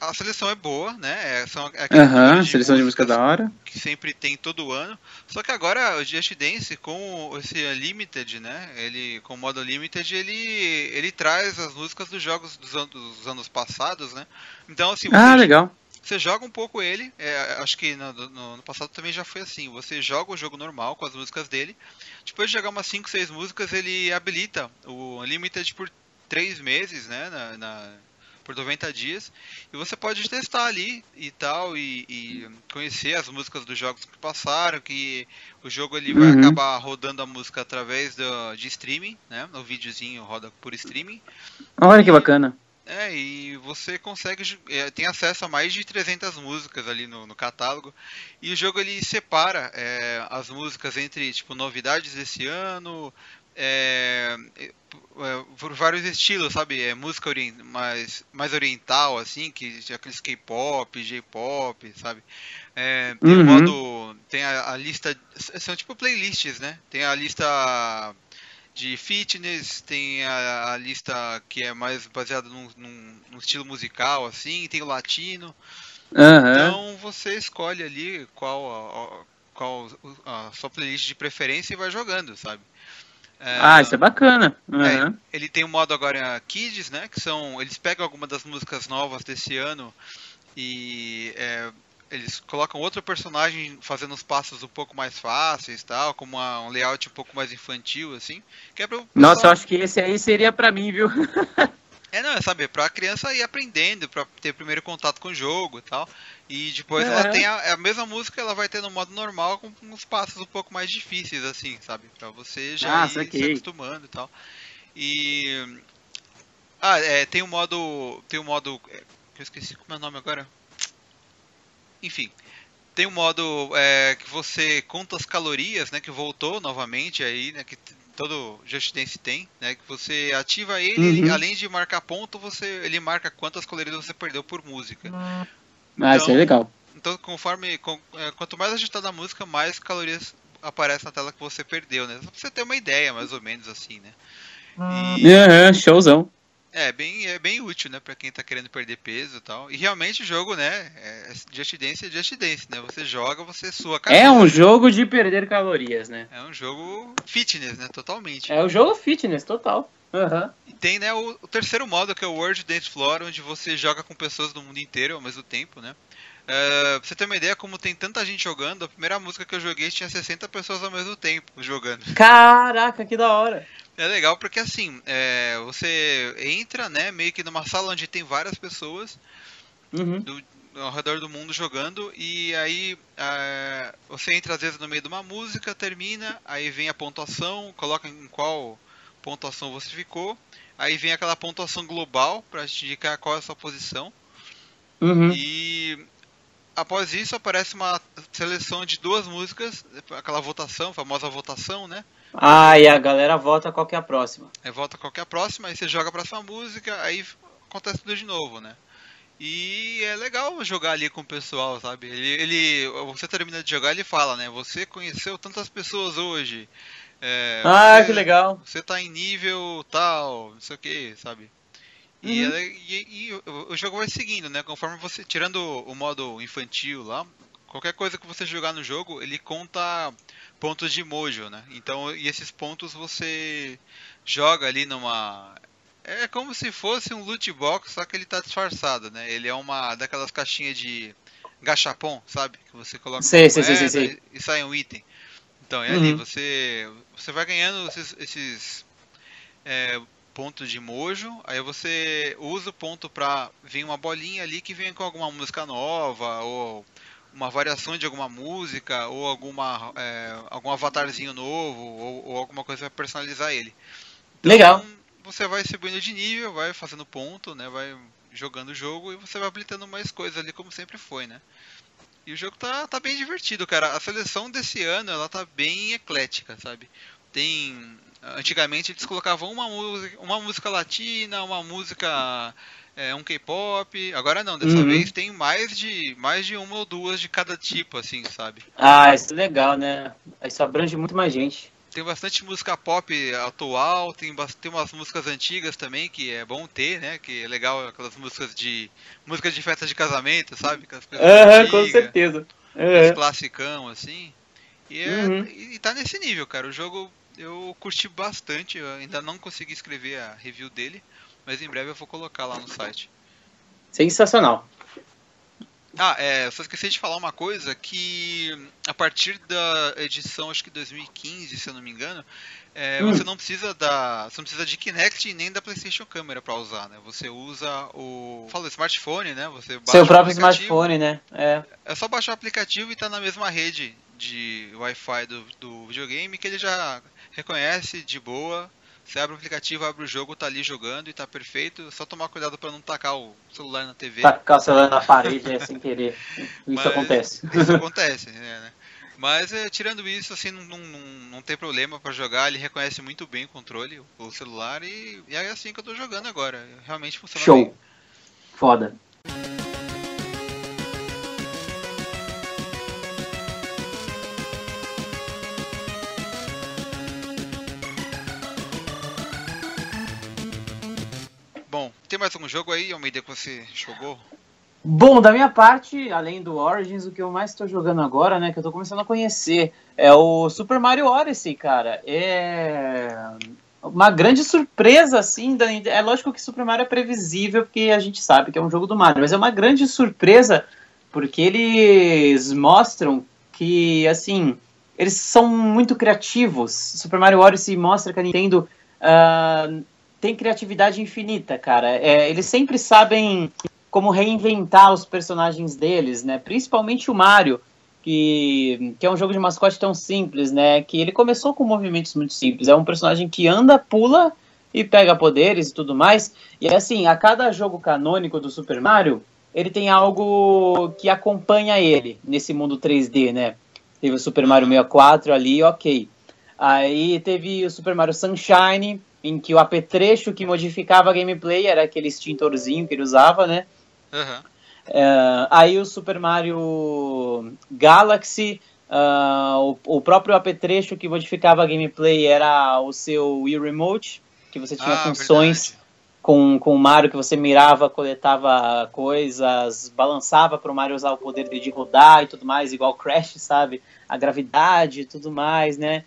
[SPEAKER 1] a seleção é boa, né? É, são
[SPEAKER 2] é uhum, de seleção de música da hora.
[SPEAKER 1] Que sempre tem todo ano. Só que agora o Just Dance com esse Limited, né? Ele com o modo Limited, ele ele traz as músicas dos jogos dos, anos, dos anos passados, né? Então assim,
[SPEAKER 2] ah, legal.
[SPEAKER 1] Você joga um pouco ele, é, acho que no, no, no, passado também já foi assim. Você joga o jogo normal com as músicas dele. Depois de jogar umas 5, 6 músicas, ele habilita o Limited por 3 meses, né? Na, na por 90 dias. E você pode testar ali e tal, e, e conhecer as músicas dos jogos que passaram, que o jogo ele vai uhum. acabar rodando a música através do, de streaming, né? O videozinho roda por streaming.
[SPEAKER 2] Olha que bacana.
[SPEAKER 1] É, e você consegue, é, tem acesso a mais de 300 músicas ali no, no catálogo. E o jogo ele separa é, as músicas entre, tipo, novidades desse ano, é, é, por vários estilos, sabe? É música orient, mais, mais oriental, assim, que aqueles K-pop, J-pop, sabe? É, tem uhum. modo. Tem a, a, lista. São tipo playlists, né? Tem a lista de fitness, tem a, a lista que é mais baseada num, num, num, estilo musical, assim, tem o latino. Uhum. Então você escolhe ali qual a, qual a sua playlist de preferência e vai jogando, sabe?
[SPEAKER 2] É, ah, isso é bacana. Uhum. É,
[SPEAKER 1] ele tem um modo agora Kids, né? Que são. Eles pegam algumas das músicas novas desse ano e é, eles colocam outro personagem fazendo os passos um pouco mais fáceis tal, com uma, um layout um pouco mais infantil, assim. Que é
[SPEAKER 2] Nossa, eu acho que esse aí seria pra mim, viu?
[SPEAKER 1] é, não, é saber, pra criança ir aprendendo, pra ter primeiro contato com o jogo e tal. E depois é. ela tem a, a, mesma música, ela vai ter no modo normal com uns passos um pouco mais difíceis, assim, sabe? Pra você já ah, ir se acostumando e tal. E. Ah, é, tem o um modo. Tem o um modo. É, eu esqueci como é o nome agora. Enfim. Tem um modo é, que você conta as calorias, né? Que voltou novamente aí, né? Que todo Just Dance tem, né? Que você ativa ele, uhum. ele além de marcar ponto, você ele marca quantas calorias você perdeu por música.
[SPEAKER 2] Uhum. Então, ah, isso é então, legal.
[SPEAKER 1] Então, conforme. Com, é, quanto mais agitada a música, mais calorias aparecem na tela que você perdeu, né? Só pra você ter uma ideia, mais ou menos assim, né?
[SPEAKER 2] E... É, showzão.
[SPEAKER 1] É, bem, é bem útil, né, pra quem tá querendo perder peso e tal. E realmente o jogo, né, é Just Dance é Just Dance, né? Você joga, você sua.
[SPEAKER 2] É um jogo de perder calorias, né?
[SPEAKER 1] É um jogo fitness, né, totalmente.
[SPEAKER 2] É um jogo fitness, total. Uhum.
[SPEAKER 1] E tem, né, o, o, terceiro modo, que é o World Dance Floor, onde você joga com pessoas do mundo inteiro ao mesmo tempo, né? Uh, pra você ter uma ideia, como tem tanta gente jogando, a primeira música que eu joguei tinha 60 pessoas ao mesmo tempo jogando.
[SPEAKER 2] Caraca, que da hora!
[SPEAKER 1] É legal porque assim, é, você entra, né, meio que numa sala onde tem várias pessoas uhum. do, ao redor do mundo jogando e aí é, você entra às vezes no meio de uma música, termina, aí vem a pontuação, coloca em qual pontuação você ficou, aí vem aquela pontuação global para te indicar qual é a sua posição. Uhum. E após isso aparece uma seleção de duas músicas, aquela votação, famosa votação, né?
[SPEAKER 2] Ah, e a galera vota qual que é a próxima.
[SPEAKER 1] É, vota qual que é a próxima, aí você joga a próxima música, aí acontece tudo de novo, né? E é legal jogar ali com o pessoal, sabe? Ele, ele, você termina de jogar, ele fala, né? Você conheceu tantas pessoas hoje.
[SPEAKER 2] É, ah, você, que legal.
[SPEAKER 1] Você tá em nível tal, não sei o que, sabe? E, uhum. ela, e, e, o jogo vai seguindo, né? Conforme você. Tirando o modo infantil lá, qualquer coisa que você jogar no jogo, ele conta pontos de mojo, né? Então, e esses pontos você joga ali numa. É como se fosse um loot box, só que ele tá disfarçado, né? Ele é uma daquelas caixinhas de gachapon, sabe? Que você coloca
[SPEAKER 2] sei, sei, sei, sei,
[SPEAKER 1] e sai um item. Então, é uhum. ali, você, você vai ganhando esses, esses é, pontos de mojo, aí você usa o ponto pra vir uma bolinha ali que vem com alguma música nova, ou uma variação de alguma música ou alguma é, algum avatarzinho novo ou, ou alguma coisa para personalizar ele.
[SPEAKER 2] Então, Legal.
[SPEAKER 1] você vai subindo de nível, vai fazendo ponto, né? Vai jogando o jogo e você vai habilitando mais coisas ali como sempre foi, né? E o jogo tá, tá bem divertido, cara. A seleção desse ano, ela tá bem eclética, sabe? Tem antigamente eles colocavam uma música, uma música latina, uma música é, um K-pop. Agora não, dessa uhum. vez tem mais de mais de uma ou duas de cada tipo, assim, sabe?
[SPEAKER 2] Ah, isso é legal, né? Isso abrange muito mais gente.
[SPEAKER 1] Tem bastante música pop atual, tem, tem umas músicas antigas também que é bom ter, né? Que é legal aquelas músicas de músicas de festa de casamento, sabe?
[SPEAKER 2] Aham, uhum, com certeza.
[SPEAKER 1] Uhum. classicão assim. E, é, uhum. e tá nesse nível, cara. O jogo eu curti bastante, eu ainda não consegui escrever a review dele, mas em breve eu vou colocar lá no site.
[SPEAKER 2] Sensacional.
[SPEAKER 1] Ah, é, só esqueci de falar uma coisa que a partir da edição acho que 2015, se eu não me engano, é, hum. você não precisa da, você não precisa de Kinect nem da PlayStation Camera para usar, né? Você usa o, fala smartphone, né? Você
[SPEAKER 2] seu próprio smartphone, né? É.
[SPEAKER 1] É só baixar o aplicativo e tá na mesma rede de Wi-Fi do, do videogame que ele já reconhece de boa você abre o aplicativo, abre o jogo, tá ali jogando e tá perfeito. Só tomar cuidado para não tacar o celular na TV.
[SPEAKER 2] Tacar o celular na parede é sem querer. Isso Mas, acontece.
[SPEAKER 1] Isso acontece, né? Mas é, tirando isso, assim, não, não, não tem problema para jogar. Ele reconhece muito bem o controle, o celular, e, e é assim que eu tô jogando agora. Realmente funciona
[SPEAKER 2] Show.
[SPEAKER 1] bem.
[SPEAKER 2] Foda.
[SPEAKER 1] Tem mais algum jogo aí, Almeida, que você jogou?
[SPEAKER 2] Bom, da minha parte, além do Origins, o que eu mais estou jogando agora, né, que eu estou começando a conhecer, é o Super Mario Odyssey, cara. É uma grande surpresa, assim, da... é lógico que Super Mario é previsível, porque a gente sabe que é um jogo do Mario, mas é uma grande surpresa, porque eles mostram que, assim, eles são muito criativos. Super Mario Odyssey mostra que a Nintendo... Uh, tem criatividade infinita, cara. É, eles sempre sabem como reinventar os personagens deles, né? Principalmente o Mario, que, que é um jogo de mascote tão simples, né? Que ele começou com movimentos muito simples. É um personagem que anda, pula e pega poderes e tudo mais. E assim, a cada jogo canônico do Super Mario, ele tem algo que acompanha ele nesse mundo 3D, né? Teve o Super Mario 64 ali, ok. Aí teve o Super Mario Sunshine, em que o apetrecho que modificava a gameplay era aquele extintorzinho que ele usava, né? Uhum. Uh, aí o Super Mario Galaxy, uh, o, o, próprio apetrecho que modificava a gameplay era o seu Wii Remote, que você tinha ah, funções com, com o Mario que você mirava, coletava coisas, balançava para o Mario usar o poder de rodar e tudo mais, igual Crash, sabe? A gravidade e tudo mais, né?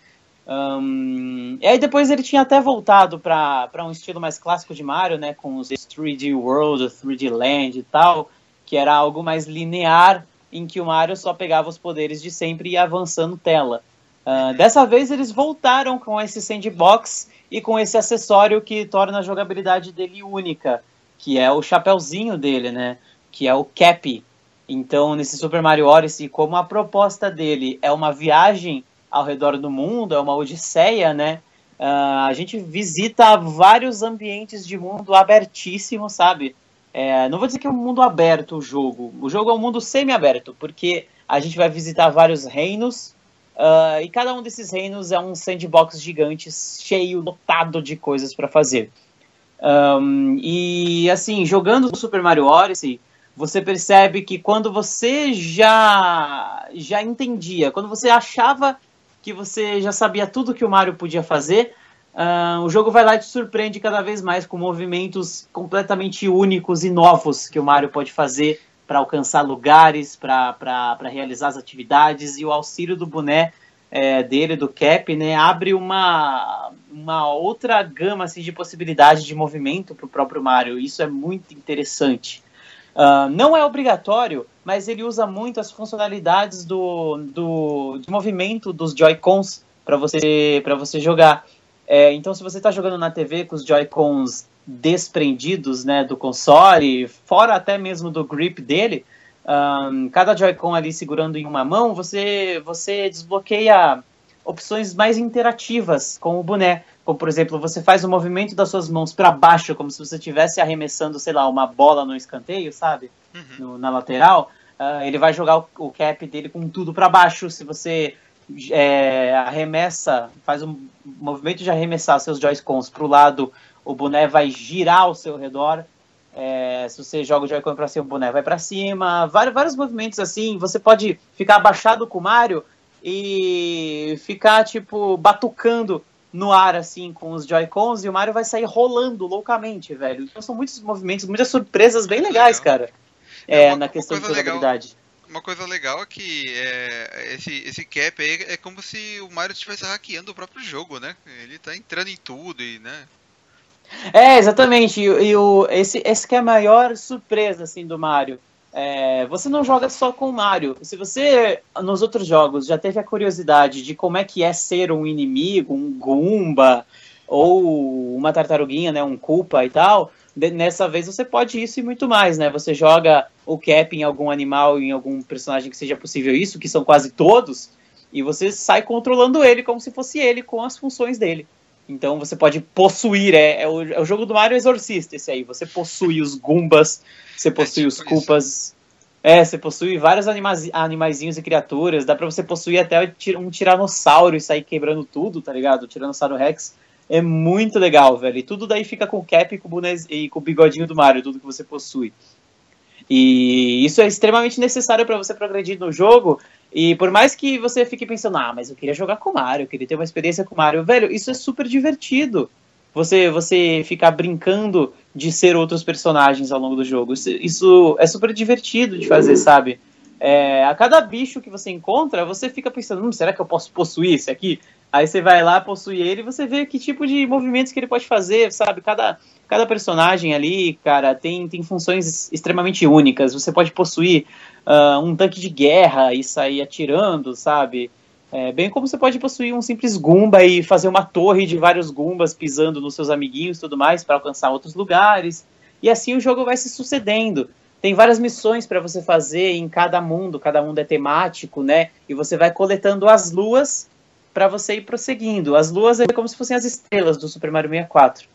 [SPEAKER 2] Um, e aí depois ele tinha até voltado para um estilo mais clássico de Mario, né, com os 3D World, 3D Land e tal, que era algo mais linear, em que o Mario só pegava os poderes de sempre e ia avançando tela. Uh, dessa vez eles voltaram com esse sandbox e com esse acessório que torna a jogabilidade dele única, que é o chapéuzinho dele, né, que é o Cap. Então, nesse Super Mario Odyssey, como a proposta dele é uma viagem ao redor do mundo, é uma odisseia, né? Uh, a gente visita vários ambientes de mundo abertíssimo, sabe? É, não vou dizer que é um mundo aberto o jogo. O jogo é um mundo semi-aberto, porque a gente vai visitar vários reinos uh, e cada um desses reinos é um sandbox gigante, cheio, lotado de coisas para fazer. Um, e assim, jogando Super Mario Odyssey, você percebe que quando você já já entendia, quando você achava que você já sabia tudo que o Mario podia fazer. Uh, o jogo vai lá e te surpreende cada vez mais com movimentos completamente únicos e novos que o Mario pode fazer para alcançar lugares, para realizar as atividades e o auxílio do boné é, dele, do Cap, né, abre uma, uma outra gama assim, de possibilidades de movimento para o próprio Mario. Isso é muito interessante. Uh, não é obrigatório, mas ele usa muito as funcionalidades do, do, do movimento dos Joy-Cons para você, você jogar. É, então, se você está jogando na TV com os Joy-Cons desprendidos né, do console, fora até mesmo do grip dele, um, cada Joy-Con ali segurando em uma mão, você, você desbloqueia opções mais interativas com o boné. Como, por exemplo, você faz o movimento das suas mãos para baixo, como se você estivesse arremessando, sei lá, uma bola no escanteio, sabe? Uhum. No, na lateral. Uh, ele vai jogar o, o, cap dele com tudo para baixo. Se você é, arremessa, faz um movimento de arremessar seus Joy-Cons para o lado, o boné vai girar ao seu redor. É, se você joga o Joy-Con para cima, o boné vai para cima. Vários, vários movimentos assim. Você pode ficar abaixado com o Mario e ficar, tipo, batucando no ar, assim, com os Joy-Cons, e o Mario vai sair rolando loucamente, velho. Então são muitos movimentos, muitas surpresas bem legais, legal. cara. É, é uma, na questão de jogabilidade.
[SPEAKER 1] Uma coisa legal é que é, esse, esse cap aí é como se o Mario estivesse hackeando o próprio jogo, né? Ele tá entrando em tudo e, né?
[SPEAKER 2] É, exatamente. E, e o, esse, esse que é a maior surpresa, assim, do Mario é, você não joga só com o Mario. Se você, nos outros jogos, já teve a curiosidade de como é que é ser um inimigo, um Goomba, ou uma tartaruguinha, né, um Koopa e tal, nessa vez você pode isso e muito mais, né? Você joga o cap em algum animal, em algum personagem que seja possível isso, que são quase todos, e você sai controlando ele como se fosse ele, com as funções dele. Então você pode possuir, é, é, o, é o jogo do Mario Exorcista esse aí. Você possui os Goombas, você é possui é tipo os Koopas. É, você possui vários animais, animaizinhos e criaturas. Dá pra você possuir até um tiranossauro e sair quebrando tudo, tá ligado? O Tiranossauro Rex é muito legal, velho. E tudo daí fica com o cap e com o, bonez, e com o bigodinho do Mario, tudo que você possui. E isso é extremamente necessário para você progredir no jogo. E por mais que você fique pensando, ah, mas eu queria jogar com o Mario, eu queria ter uma experiência com o Mario, velho, isso é super divertido. Você, você ficar brincando de ser outros personagens ao longo do jogo. Isso, isso é super divertido de fazer, sabe? É, a cada bicho que você encontra, você fica pensando, hum, será que eu posso possuir esse aqui? Aí você vai lá, possui ele e você vê que tipo de movimentos que ele pode fazer, sabe? Cada, cada personagem ali, cara, tem, tem funções extremamente únicas. Você pode possuir uh, um tanque de guerra e sair atirando, sabe? É, bem como você pode possuir um simples Goomba e fazer uma torre de vários Goombas pisando nos seus amiguinhos e tudo mais para alcançar outros lugares. E assim o jogo vai se sucedendo. Tem várias missões para você fazer em cada mundo, cada mundo é temático, né? E você vai coletando as luas para você ir prosseguindo. As luas é como se fossem as estrelas do Super Mario 64.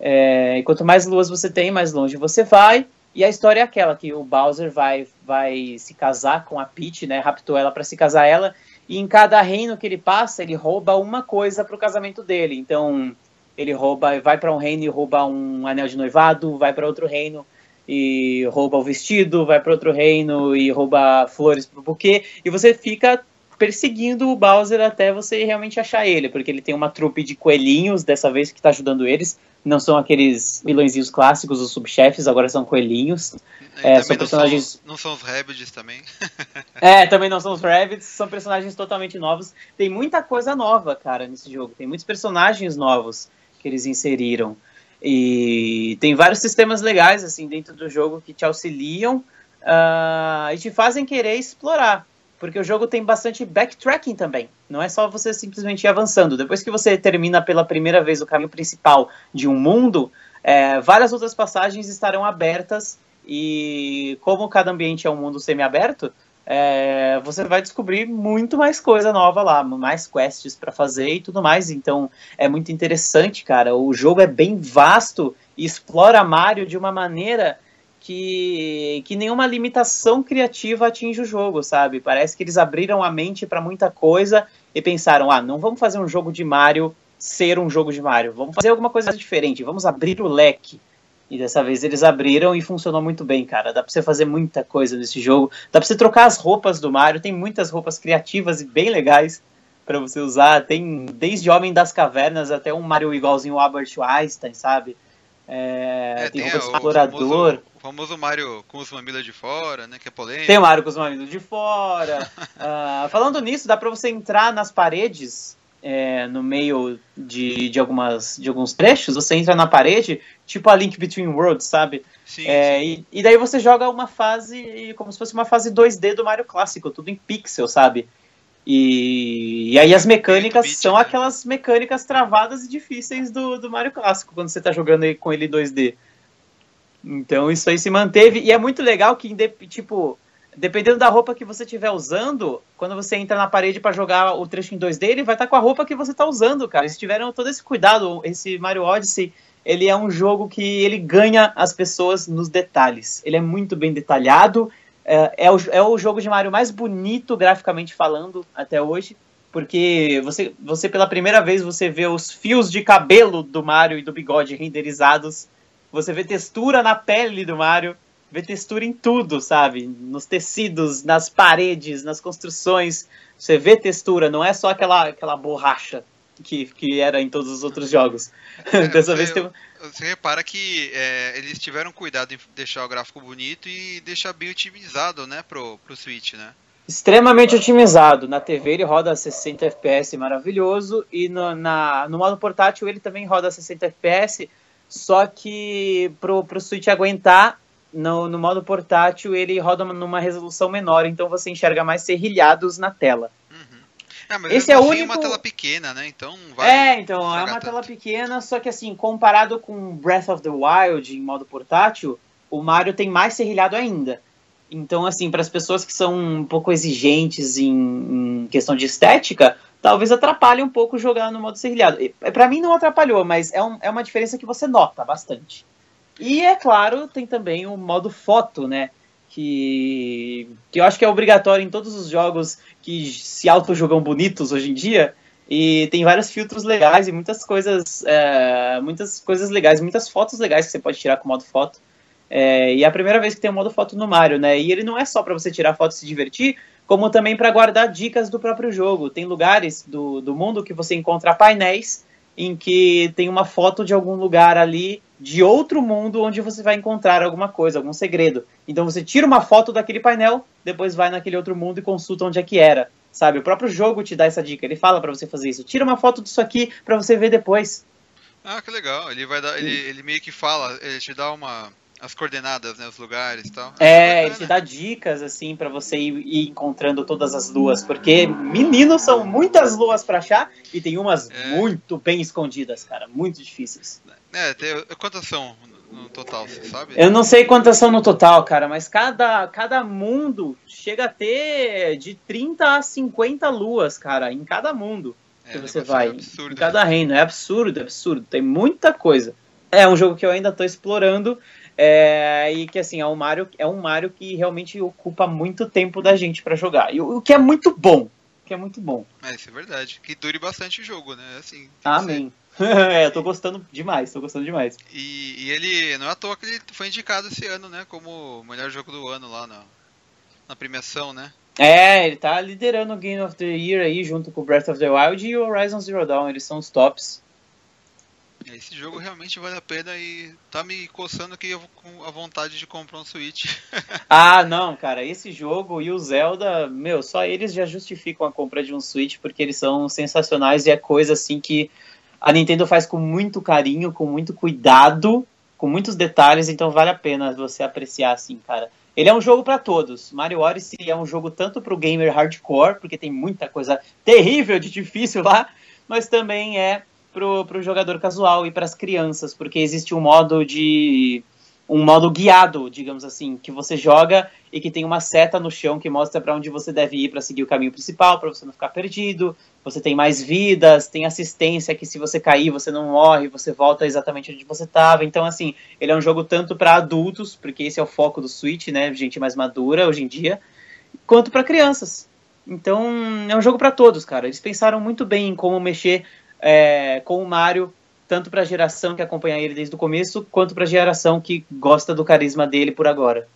[SPEAKER 2] É, e quanto mais luas você tem, mais longe você vai. E a história é aquela que o Bowser vai, vai se casar com a Peach, né? Raptou ela para se casar ela. E em cada reino que ele passa, ele rouba uma coisa para o casamento dele. Então ele rouba, vai para um reino e rouba um anel de noivado, vai para outro reino e rouba o vestido, vai para outro reino e rouba flores para o buquê. E você fica perseguindo o Bowser até você realmente achar ele, porque ele tem uma trupe de coelhinhos dessa vez que está ajudando eles. Não são aqueles vilõezinhos clássicos, os subchefes, agora são coelhinhos.
[SPEAKER 1] É, são personagens. Não são, não são os Rabbids também.
[SPEAKER 2] é, também não são os Rabbids, são personagens totalmente novos. Tem muita coisa nova, cara, nesse jogo. Tem muitos personagens novos que eles inseriram. E tem vários sistemas legais, assim, dentro do jogo que te auxiliam uh, e te fazem querer explorar porque o jogo tem bastante backtracking também. Não é só você simplesmente ir avançando. Depois que você termina pela primeira vez o caminho principal de um mundo, é, várias outras passagens estarão abertas e como cada ambiente é um mundo semi-aberto, é, você vai descobrir muito mais coisa nova lá, mais quests para fazer e tudo mais. Então é muito interessante, cara. O jogo é bem vasto e explora Mario de uma maneira que, que nenhuma limitação criativa atinge o jogo, sabe? Parece que eles abriram a mente para muita coisa e pensaram: ah, não vamos fazer um jogo de Mario ser um jogo de Mario, vamos fazer alguma coisa diferente, vamos abrir o leque. E dessa vez eles abriram e funcionou muito bem, cara. Dá pra você fazer muita coisa nesse jogo. Dá pra você trocar as roupas do Mario. Tem muitas roupas criativas e bem legais para você usar. Tem desde Homem das Cavernas até um Mario igualzinho o Albert Einstein, sabe? É, é, tem, tem roupa de explorador.
[SPEAKER 1] O famoso Mario com os mamilos de fora, né? Que é polêmico.
[SPEAKER 2] Tem o Mario com os mamilos de fora. uh, falando nisso, dá pra você entrar nas paredes é, no meio de, de, algumas, de alguns trechos. Você entra na parede, tipo a Link Between Worlds, sabe? Sim, é, sim. E, e, daí você joga uma fase como se fosse uma fase 2D do Mario clássico, tudo em pixel, sabe? E, e aí as mecânicas são né? aquelas mecânicas travadas e difíceis do, do Mario Clássico, quando você está jogando com ele 2D. Então isso aí se manteve, e é muito legal que, tipo, dependendo da roupa que você estiver usando, quando você entra na parede para jogar o trecho em 2D, ele vai estar tá com a roupa que você está usando, cara. Eles tiveram todo esse cuidado. Esse Mario Odyssey, ele é um jogo que ele ganha as pessoas nos detalhes. Ele é muito bem detalhado. É, é, o, é o jogo de Mario mais bonito, graficamente falando, até hoje. Porque você, você, pela primeira vez, você vê os fios de cabelo do Mario e do bigode renderizados. Você vê textura na pele do Mario vê textura em tudo, sabe? Nos tecidos, nas paredes, nas construções. Você vê textura, não é só aquela, aquela borracha que, que era em todos os outros jogos.
[SPEAKER 1] É, Dessa você, vez tem... você repara que é, eles tiveram cuidado em deixar o gráfico bonito e deixar bem otimizado, né, pro, pro Switch, né?
[SPEAKER 2] Extremamente otimizado. Na TV ele roda a 60 FPS maravilhoso e no, na, no modo portátil ele também roda a 60 FPS, só que pro, pro Switch aguentar no, no modo portátil ele roda numa resolução menor, então você enxerga mais serrilhados na tela.
[SPEAKER 1] É, mas Esse é o assim, único... uma tela pequena, né? Então
[SPEAKER 2] vai É, então é uma tanto. tela pequena, só que assim, comparado com Breath of the Wild em modo portátil, o Mario tem mais serrilhado ainda. Então, assim, para as pessoas que são um pouco exigentes em, em, questão de estética, talvez atrapalhe um pouco jogar no modo serrilhado. Para mim não atrapalhou, mas é, um, é uma diferença que você nota bastante. E é claro, tem também o modo foto, né? Que, que eu acho que é obrigatório em todos os jogos que se auto-jogam bonitos hoje em dia. E tem vários filtros legais e muitas coisas, é, muitas coisas legais, muitas fotos legais que você pode tirar com o modo foto. É, e é a primeira vez que tem o modo foto no Mario, né? E ele não é só para você tirar foto e se divertir, como também para guardar dicas do próprio jogo. Tem lugares do, do mundo que você encontra painéis em que tem uma foto de algum lugar ali de outro mundo onde você vai encontrar alguma coisa, algum segredo. Então você tira uma foto daquele painel, depois vai naquele outro mundo e consulta onde é que era. Sabe? O próprio jogo te dá essa dica, ele fala para você fazer isso. Tira uma foto disso aqui para você ver depois.
[SPEAKER 1] Ah, que legal. Ele vai dar, ele, ele meio que fala, ele te dá uma as coordenadas, né, os lugares e tal.
[SPEAKER 2] É, ele te dá dicas assim para você ir, ir, encontrando todas as luas, porque meninos são muitas luas para achar e tem umas é. muito bem escondidas, cara, muito difíceis.
[SPEAKER 1] É, tem, quantas são no total, você sabe?
[SPEAKER 2] Eu não sei quantas são no total, cara, mas cada, cada mundo chega a ter de 30 a 50 luas, cara, em cada mundo é, que você vai. Absurdo, em cada reino. É absurdo, é absurdo. Tem muita coisa. É um jogo que eu ainda tô explorando é, e que assim, é um Mario, é um Mario que realmente ocupa muito tempo da gente para jogar. E o, o que é muito bom. que é muito bom.
[SPEAKER 1] É, isso é verdade. Que dure bastante o jogo, né? Assim,
[SPEAKER 2] Amém. é, eu tô gostando demais, tô gostando demais.
[SPEAKER 1] E, e, ele, não é à toa que ele foi indicado esse ano, né? Como o melhor jogo do ano lá na, na premiação, né?
[SPEAKER 2] É, ele tá liderando o Game of the Year aí, junto com Breath of the Wild e o Horizon Zero Dawn, eles são os tops.
[SPEAKER 1] Esse jogo realmente vale a pena e tá me coçando aqui com a vontade de comprar um Switch.
[SPEAKER 2] ah, não, cara, esse jogo e o Zelda, meu, só eles já justificam a compra de um Switch porque eles são sensacionais e é coisa assim que a Nintendo faz com muito carinho, com muito cuidado, com muitos detalhes, então vale a pena você apreciar assim, cara. Ele é um jogo para todos. Mario Odyssey é um jogo tanto para o gamer hardcore, porque tem muita coisa terrível de difícil lá, mas também é pro, pro jogador casual e para as crianças, porque existe um modo de um modo guiado, digamos assim, que você joga e que tem uma seta no chão que mostra para onde você deve ir para seguir o caminho principal, para você não ficar perdido. Você tem mais vidas, tem assistência que se você cair você não morre, você volta exatamente onde você estava. Então assim, ele é um jogo tanto para adultos, porque esse é o foco do Switch, né, gente mais madura hoje em dia, quanto para crianças. Então, é um jogo para todos, cara. Eles pensaram muito bem em como mexer é, com o Mario, tanto para a geração que acompanha ele desde o começo, quanto para a geração que gosta do carisma dele por agora.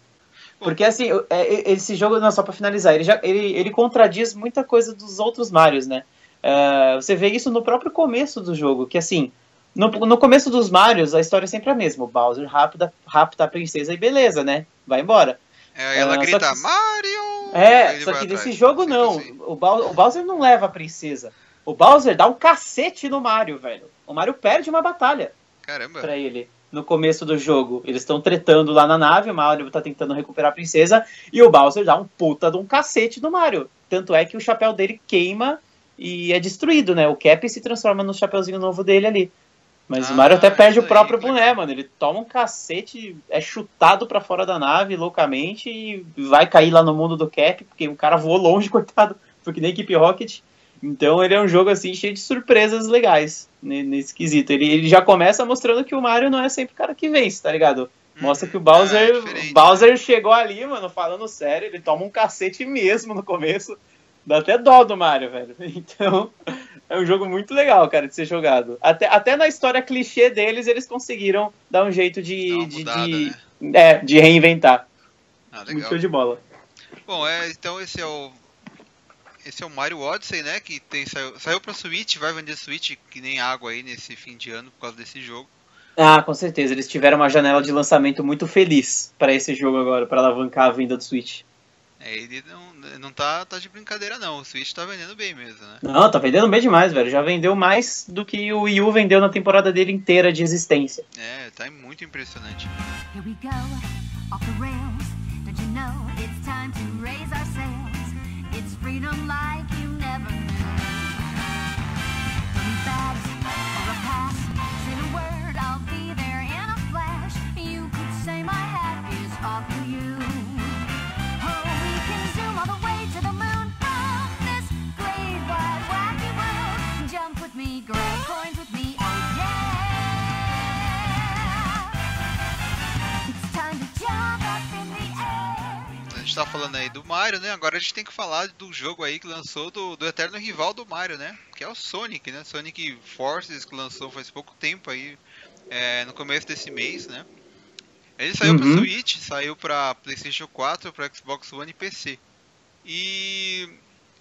[SPEAKER 2] Porque assim, é, esse jogo, não, só para finalizar, ele, já, ele, ele contradiz muita coisa dos outros Marios, né? É, você vê isso no próprio começo do jogo, que assim, no, no começo dos Marios, a história é sempre a mesma. O Bowser rapta, rapta a princesa e beleza, né? Vai embora.
[SPEAKER 1] É, ela uh, grita, que, Mario!
[SPEAKER 2] É, só que nesse jogo não. Assim. O, o Bowser não leva a princesa. O Bowser dá um cacete no Mario, velho. O Mario perde uma batalha.
[SPEAKER 1] Caramba.
[SPEAKER 2] Pra ele. No começo do jogo. Eles estão tretando lá na nave, o Mario tá tentando recuperar a princesa. E o Bowser dá um puta de um cacete no Mario. Tanto é que o chapéu dele queima e é destruído, né? O Cap se transforma no chapéuzinho novo dele ali. Mas
[SPEAKER 1] Ah,
[SPEAKER 2] o Mario até perde o próprio boné, mano. Ele toma um cacete, é chutado pra fora da nave loucamente e vai cair lá no mundo do Cap, porque o cara voou longe, coitado, foi que nem Equipe Rocket. Então ele é um jogo assim cheio de surpresas legais ne- nesse quesito. Ele, ele já começa mostrando que o Mario não é sempre o cara que vence, tá ligado? Mostra que o Bowser,
[SPEAKER 1] É,
[SPEAKER 2] Bowser chegou ali, mano, falando sério, ele toma um cacete mesmo no começo. Dá até dó do Mario, velho. Então, é um jogo muito legal, cara, de ser jogado. Até, até na história clichê deles, eles conseguiram dar um jeito de,
[SPEAKER 1] uma
[SPEAKER 2] de,
[SPEAKER 1] mudada,
[SPEAKER 2] de-
[SPEAKER 1] né?
[SPEAKER 2] é, de reinventar.
[SPEAKER 1] Ah,
[SPEAKER 2] Muito
[SPEAKER 1] legal.
[SPEAKER 2] show de bola.
[SPEAKER 1] Bom, é, então esse é o esse é o Mario Odyssey, né, que tem saiu, saiu pra Switch, vai vender Switch que nem água aí nesse fim de ano por causa desse jogo.
[SPEAKER 2] Ah, com certeza. Eles tiveram uma janela de lançamento muito feliz pra esse jogo agora, pra alavancar a venda do Switch.
[SPEAKER 1] É, ele não, não tá, tá de brincadeira não, o Switch tá vendendo bem mesmo, né?
[SPEAKER 2] Não, tá vendendo bem demais, velho. Já vendeu mais do que o Wii U vendeu na temporada dele inteira de existência.
[SPEAKER 1] É, tá muito impressionante.
[SPEAKER 3] Here we go, off the rails. Don't you know it's time to raise our? It's freedom like you air.
[SPEAKER 1] A gente tá falando aí do Mario, né? Agora a gente tem que falar do jogo aí que lançou do, do eterno rival do Mario, né? Que é o Sonic, né? Sonic Forces que lançou faz pouco tempo aí, é, no começo desse mês, né? Ele saiu pro
[SPEAKER 2] Uhum.
[SPEAKER 1] Switch, saiu pra PlayStation 4, pra Xbox One e PC. E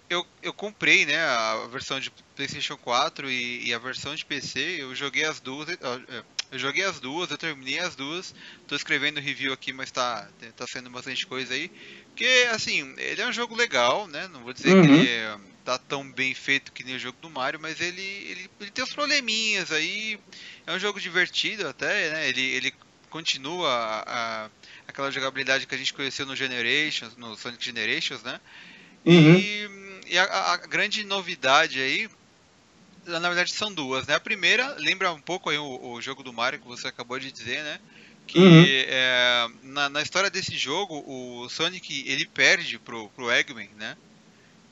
[SPEAKER 1] eu, eu comprei, né, a versão de PlayStation 4 e, e a versão de PC. Eu joguei as duas, eu joguei as duas, eu terminei as duas. Tô escrevendo review aqui, mas tá, tá sendo bastante coisa aí. Porque, assim, ele é um jogo legal, né? Não vou dizer que
[SPEAKER 2] Uhum.
[SPEAKER 1] ele é, tá tão bem feito que nem o jogo do Mario, mas ele, ele, ele tem os probleminhas aí. É um jogo divertido até, né? Ele, ele continua a, a- aquela jogabilidade que a gente conheceu no Generations, no Sonic Generations, né?
[SPEAKER 2] Uhum.
[SPEAKER 1] E, e a, a- a grande novidade aí, na verdade são duas, né? A primeira lembra um pouco aí o, o jogo do Mario que você acabou de dizer, né? Que
[SPEAKER 2] Uhum.
[SPEAKER 1] é, na, na história desse jogo, o Sonic ele perde pro, pro Eggman, né?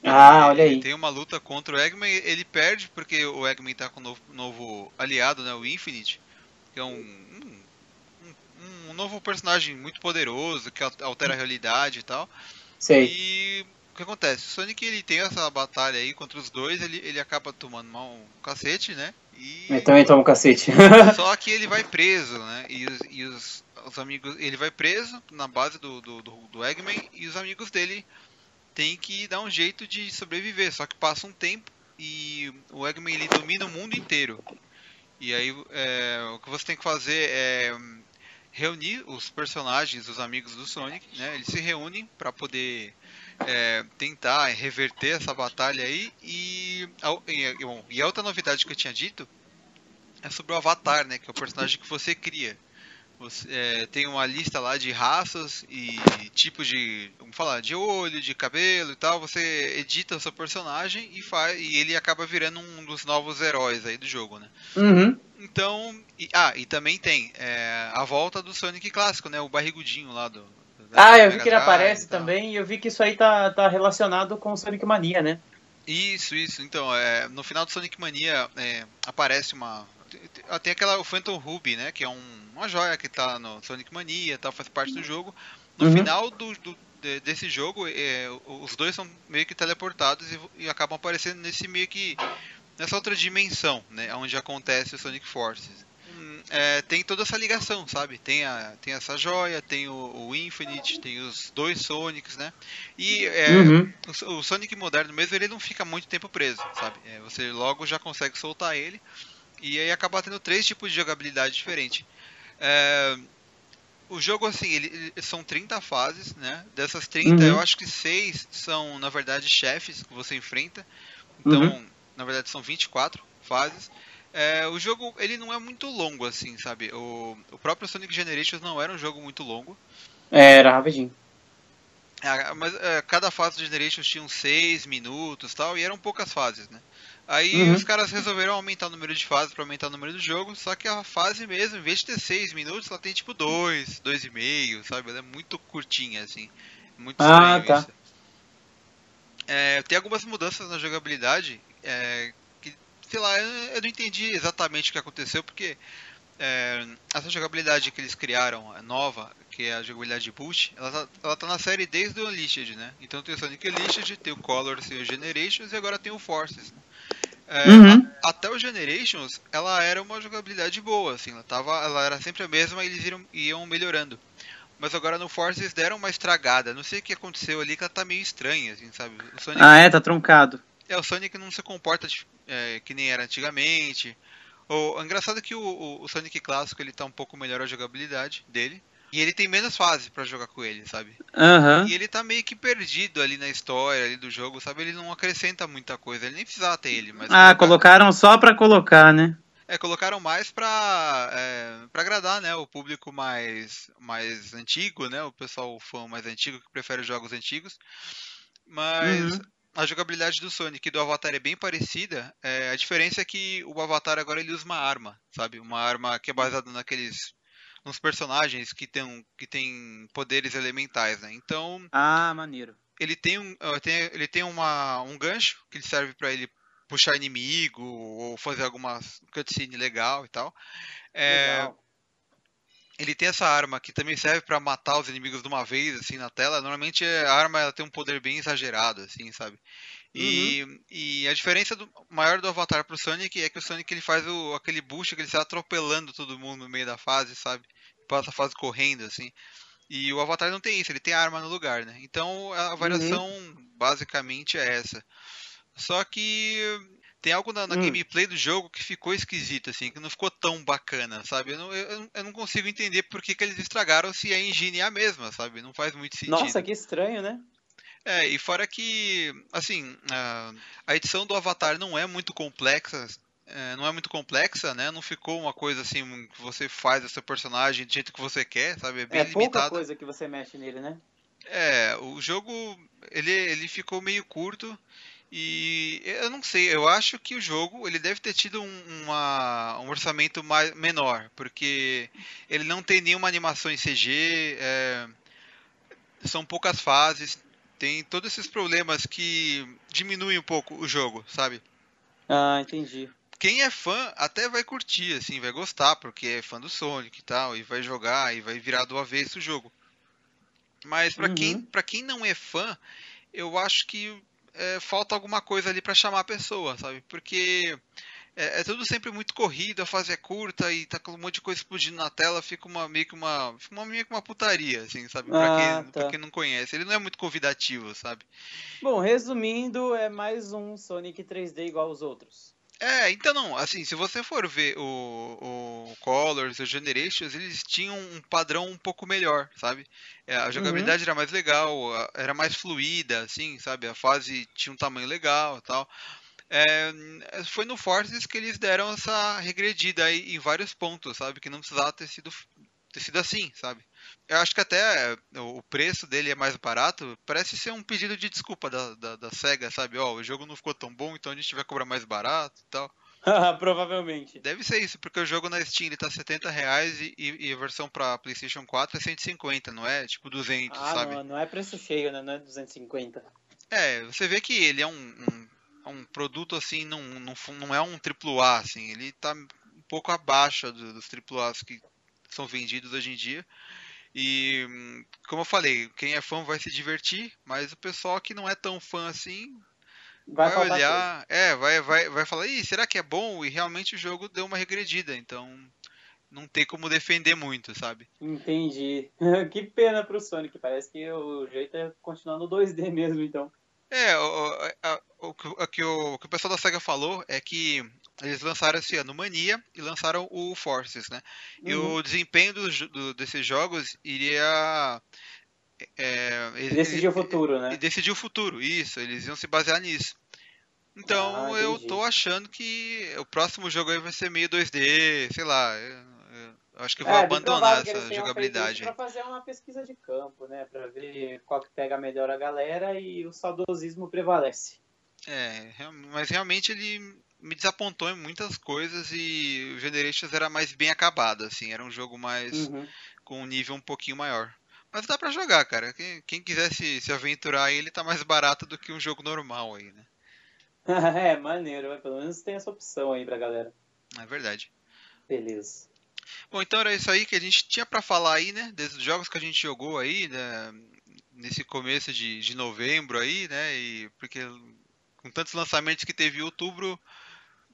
[SPEAKER 2] Ah, olha
[SPEAKER 1] Ele
[SPEAKER 2] aí.
[SPEAKER 1] tem uma luta contra o Eggman, ele perde porque o Eggman tá com um novo, novo aliado, né? O Infinite, que é um, um, um- novo personagem muito poderoso, que al- altera a realidade e tal.
[SPEAKER 2] Sei.
[SPEAKER 1] E o que acontece? O Sonic ele tem essa batalha aí contra os dois, ele, ele acaba tomando mal um cacete, né? E
[SPEAKER 2] Eu também tomo um cacete.
[SPEAKER 1] só que ele vai preso, né? E os, e os, os amigos. Ele vai preso na base do, do, do, do Eggman e os amigos dele têm que dar um jeito de sobreviver. Só que passa um tempo e o Eggman ele domina o mundo inteiro. E aí é, o que você tem que fazer é hum, reunir os personagens, os amigos do Sonic, né? Eles se reúnem para poder é, tentar reverter essa batalha aí. E a, e, bom, e a outra novidade que eu tinha dito é sobre o Avatar, né? Que é o personagem que você cria. Você é, tem uma lista lá de raças e tipos de, vamos falar, de olho, de cabelo e tal. Você edita o seu personagem e faz e ele acaba virando um dos novos heróis aí do jogo, né?
[SPEAKER 2] Uhum.
[SPEAKER 1] Então, e- ah, e também tem é, a volta do Sonic clássico, né? O barrigudinho lá do.
[SPEAKER 2] Ah, eu vi que ele aparece também e eu vi que isso aí tá, tá relacionado com Sonic Mania, né?
[SPEAKER 1] Isso, isso. Então, é, no final do Sonic Mania é, aparece uma. tem- Tem aquela o Phantom Ruby, né? Que é um- uma joia que tá no Sonic Mania e tal, faz parte do jogo. No
[SPEAKER 2] Uhum.
[SPEAKER 1] final do, do- de- desse jogo, é, os dois são meio que teleportados e, e acabam aparecendo nesse meio que. nessa outra dimensão, né? Onde acontece o Sonic Forces. É, tem toda essa ligação, sabe? Tem, a, tem essa joia, tem o, o Infinite, tem os dois Sonics, né? E é,
[SPEAKER 2] Uhum.
[SPEAKER 1] o, o Sonic moderno mesmo, ele não fica muito tempo preso, sabe? É, você logo já consegue soltar ele e aí acaba tendo três tipos de jogabilidade diferente. É, o jogo, assim, ele, ele- são 30 fases, né? Dessas 30,
[SPEAKER 2] Uhum.
[SPEAKER 1] eu acho que 6 são, na verdade, chefes que você enfrenta. Então,
[SPEAKER 2] Uhum.
[SPEAKER 1] na verdade, são 24 fases. É, o jogo, ele não é muito longo, assim, sabe? O, o próprio Sonic Generations não era um jogo muito longo.
[SPEAKER 2] É, era rapidinho.
[SPEAKER 1] É, mas é, cada fase do Generations tinha uns 6 minutos tal, e eram poucas fases, né? Aí
[SPEAKER 2] Uhum.
[SPEAKER 1] os caras resolveram aumentar o número de fases para aumentar o número do jogo, só que a fase mesmo, em vez de ter 6 minutos, ela tem tipo 2, 2,5, sabe? Ela é muito curtinha, assim. Muito
[SPEAKER 2] Ah, tá.
[SPEAKER 1] É, tem algumas mudanças na jogabilidade é, sei lá, eu, não entendi exatamente o que aconteceu, porque é, essa jogabilidade que eles criaram, a nova, que é a jogabilidade de Boost, ela tá, ela tá na série desde o Unleashed, né? Então tem o Sonic Unleashed, tem o Colors, tem o Generations e agora tem o Forces. né? É,
[SPEAKER 2] Uhum.
[SPEAKER 1] a- até o Generations, ela era uma jogabilidade boa, assim, ela, tava, ela era sempre a mesma e eles iam, iam melhorando. Mas agora no Forces deram uma estragada, não sei o que aconteceu ali, que ela tá meio estranha, assim, sabe? Sonic
[SPEAKER 2] Ah, é, tá truncado.
[SPEAKER 1] é, o Sonic não se comporta de- é, que nem era antigamente. O, o engraçado é que o, o- o Sonic clássico ele tá um pouco melhor a jogabilidade dele. E ele tem menos fases pra jogar com ele, sabe?
[SPEAKER 2] Aham.
[SPEAKER 1] E ele tá meio que perdido ali na história ali do jogo, sabe? Ele não acrescenta muita coisa. Ele nem precisava ter ele, mas
[SPEAKER 2] Ah,
[SPEAKER 1] colocar-
[SPEAKER 2] colocaram só pra colocar, né?
[SPEAKER 1] é, colocaram mais pra, é, pra agradar, né? O público mais, mais antigo, né? O pessoal o fã mais antigo que prefere os jogos antigos. Mas
[SPEAKER 2] Uhum.
[SPEAKER 1] A jogabilidade do Sonic e do Avatar é bem parecida. é, a diferença é que o Avatar agora ele usa uma arma, sabe? Uma arma que é baseada naqueles nos personagens que tem, que tem poderes elementais, né? Então
[SPEAKER 2] Ah, maneiro.
[SPEAKER 1] ele tem um, tem- ele tem uma, um gancho que ele serve pra ele puxar inimigo ou fazer alguma cutscene legal e tal. É,
[SPEAKER 2] Legal.
[SPEAKER 1] Ele tem essa arma que também serve pra matar os inimigos de uma vez assim na tela. Normalmente a arma ela tem um poder bem exagerado assim, sabe? E, e a diferença do, maior do Avatar pro Sonic é que o Sonic ele faz o, aquele boost que ele sai atropelando todo mundo no meio da fase, sabe? Passa a fase correndo assim. E o Avatar não tem isso, ele tem a arma no lugar, né? Então a variação basicamente é essa. Só que tem algo na, na
[SPEAKER 2] Hum.
[SPEAKER 1] gameplay do jogo que ficou esquisito, assim, que não ficou tão bacana, sabe? Eu não, eu, eu não consigo entender por que, que eles estragaram se a engine é a mesma, sabe? Não faz muito sentido.
[SPEAKER 2] Nossa, que estranho, né?
[SPEAKER 1] É, e fora que, assim, a, edição do Avatar não é muito complexa, é, não é muito complexa, né? Não ficou uma coisa assim que você faz o seu personagem do jeito que você quer, sabe? É bem
[SPEAKER 2] É pouca
[SPEAKER 1] limitado.
[SPEAKER 2] coisa que você mexe nele, né?
[SPEAKER 1] É, o jogo ele, ele ficou meio curto e eu não sei, eu acho que o jogo ele deve ter tido um, uma- um orçamento mais, menor, porque ele não tem nenhuma animação em CG, é, são poucas fases, tem todos esses problemas que diminuem um pouco o jogo, sabe?
[SPEAKER 2] Ah, entendi.
[SPEAKER 1] Quem é fã até vai curtir, assim, vai gostar, porque é fã do Sonic e tal, e vai jogar e vai virar do avesso o jogo. Mas quem,
[SPEAKER 2] Uhum.
[SPEAKER 1] pra quem não é fã, eu acho que é, falta alguma coisa ali pra chamar a pessoa, sabe? Porque é, é tudo sempre muito corrido, a fase é curta e tá com um monte de coisa explodindo na tela, fica uma meio que uma, fica uma meio que uma putaria, assim, sabe? Pra,
[SPEAKER 2] Ah,
[SPEAKER 1] quem,
[SPEAKER 2] tá.
[SPEAKER 1] pra quem não conhece, ele não é muito convidativo, sabe?
[SPEAKER 2] Bom, resumindo, é mais um Sonic 3D igual aos outros.
[SPEAKER 1] É, então não, assim, se você for ver o, o Colors, o Generations, eles tinham um padrão um pouco melhor, sabe? É, a jogabilidade era mais legal, era mais fluida, assim, sabe? A fase tinha um tamanho legal e tal. É, foi no Forces que eles deram essa regredida aí em vários pontos, sabe? Que não precisava ter sido, ter sido assim, sabe? Eu acho que até o preço dele é mais barato. Parece ser um pedido de desculpa da, da, da SEGA, sabe? Ó, o jogo não ficou tão bom, então a gente vai cobrar mais barato e tal.
[SPEAKER 2] Provavelmente.
[SPEAKER 1] Deve ser isso, porque o jogo na Steam ele tá 70 reais e, e- a versão pra PlayStation 4 é 150, não é? Tipo 200,
[SPEAKER 2] Ah,
[SPEAKER 1] sabe?
[SPEAKER 2] não, não é preço cheio, né? Não é 250.
[SPEAKER 1] É, você vê que ele é um, um, é um produto assim, não, não, não é um AAA, assim, ele tá um pouco abaixo do- dos AAAs que são vendidos hoje em dia. E, como eu falei, quem é fã vai se divertir, mas o pessoal que não é tão fã assim
[SPEAKER 2] Vai,
[SPEAKER 1] vai,
[SPEAKER 2] coisa.
[SPEAKER 1] olhar, é, vai, vai, vai falar, Ih, será que é bom? E realmente o jogo deu uma regredida, então não tem como defender muito, sabe?
[SPEAKER 2] Entendi. que pena pro Sonic. Parece que o jeito é continuar no 2D mesmo, então.
[SPEAKER 1] É, o, a- o que o- o que o, o que o pessoal da SEGA falou é que eles lançaram esse ano Mania e lançaram o Forces, né? E
[SPEAKER 2] Uhum.
[SPEAKER 1] o desempenho dos jo- do- desses jogos iria. É, ele-
[SPEAKER 2] Decidir o futuro, né?
[SPEAKER 1] E decidir o futuro, isso, eles iam se basear nisso. Então
[SPEAKER 2] Ah,
[SPEAKER 1] eu tô achando que o próximo jogo aí vai ser meio 2D, sei lá. eu- acho que eu vou
[SPEAKER 2] É,
[SPEAKER 1] abandonar essa jogabilidade.
[SPEAKER 2] Para fazer uma pesquisa de campo, né? Para ver qual que pega melhor a galera e o saudosismo prevalece.
[SPEAKER 1] É, mas realmente ele me desapontou em muitas coisas e o Generations era mais bem acabado, assim, era um jogo mais
[SPEAKER 2] Uhum.
[SPEAKER 1] com um nível um pouquinho maior. Mas dá pra jogar, cara. Quem, quem quiser se, se aventurar aí, ele tá mais barato do que um jogo normal aí, né?
[SPEAKER 2] é, maneiro, mas pelo menos tem essa opção aí pra galera.
[SPEAKER 1] É verdade.
[SPEAKER 2] Beleza.
[SPEAKER 1] Bom, então era isso aí que a gente tinha pra falar aí, né? Desses jogos que a gente jogou aí, né? Nesse começo de, de novembro aí, né? E porque com tantos lançamentos que teve em outubro,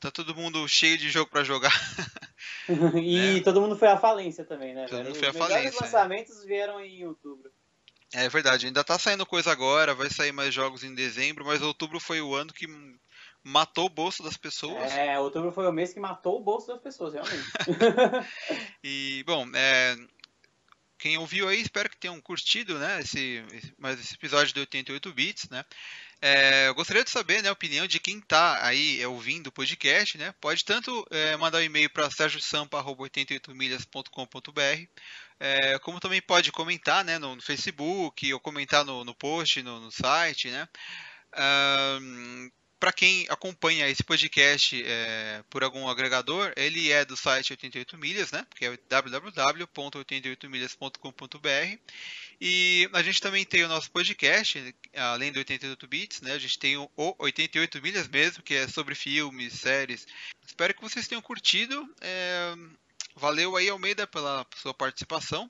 [SPEAKER 1] tá todo mundo cheio de jogo pra jogar.
[SPEAKER 2] e todo mundo foi à falência também, né?
[SPEAKER 1] É. Todo
[SPEAKER 2] velho?
[SPEAKER 1] mundo foi à
[SPEAKER 2] Os
[SPEAKER 1] falência, é.
[SPEAKER 2] lançamentos vieram em outubro.
[SPEAKER 1] É verdade, ainda tá saindo coisa agora, vai sair mais jogos em dezembro, mas outubro foi o ano que matou o bolso das pessoas.
[SPEAKER 2] É, outubro foi o mês que matou o bolso das pessoas, realmente.
[SPEAKER 1] E, bom, é, quem ouviu aí, espero que tenham curtido, né, esse, esse- mais esse episódio de 88 bits, né. É, eu gostaria de saber, né, a opinião de quem tá aí ouvindo o podcast, né. Pode tanto é, mandar um e-mail para sergiosampa.88milhas.com.br, é, como também pode comentar, né, no, no Facebook ou comentar no, no post, no, no site, né. Para quem acompanha esse podcast é, por algum agregador, ele é do site 88 milhas, né? Que é www.88milhas.com.br. E a gente também tem o nosso podcast, além do 88 bits, né? A gente tem o o 88 milhas mesmo, que é sobre filmes, séries. Espero que vocês tenham curtido. É, Valeu aí, Almeida, pela sua participação.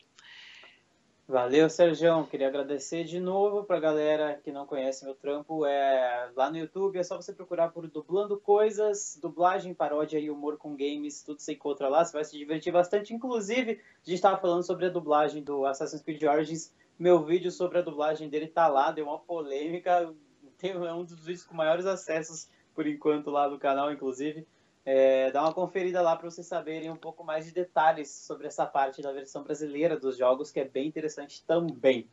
[SPEAKER 2] Valeu, Sergião. Queria agradecer de novo pra galera que não conhece meu trampo. É, lá no YouTube é só você procurar por Dublando Coisas, dublagem, paródia e humor com games. Tudo você encontra lá. Você vai se divertir bastante. Inclusive, a gente estava falando sobre a dublagem do Assassin's Creed Origins. Meu vídeo sobre a dublagem dele tá lá. Deu uma polêmica. Tem, é um dos vídeos com maiores acessos por enquanto lá do canal, inclusive. É, dá uma conferida lá para vocês saberem um pouco mais de detalhes sobre essa parte da versão brasileira dos jogos, que é bem interessante também.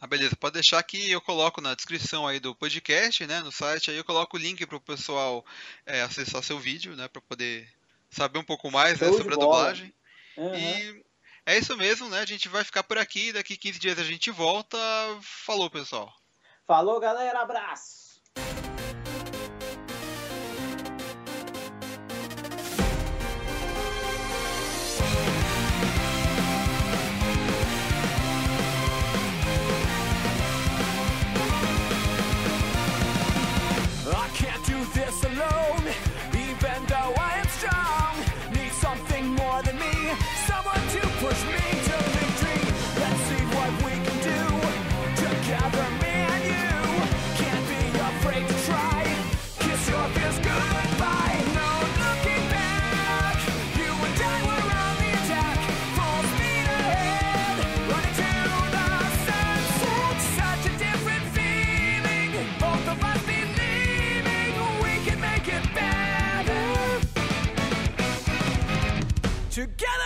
[SPEAKER 1] Ah, beleza. Pode deixar que eu coloco na descrição aí do podcast, né, no site, aí eu coloco o link para o pessoal é, acessar seu vídeo, né, para poder saber um pouco mais né, sobre a dublagem.
[SPEAKER 2] Aham.
[SPEAKER 1] E é isso mesmo, né? A gente vai ficar por aqui, daqui 15 dias a gente volta. Falou, pessoal.
[SPEAKER 2] Falou, galera, abraço!
[SPEAKER 4] Together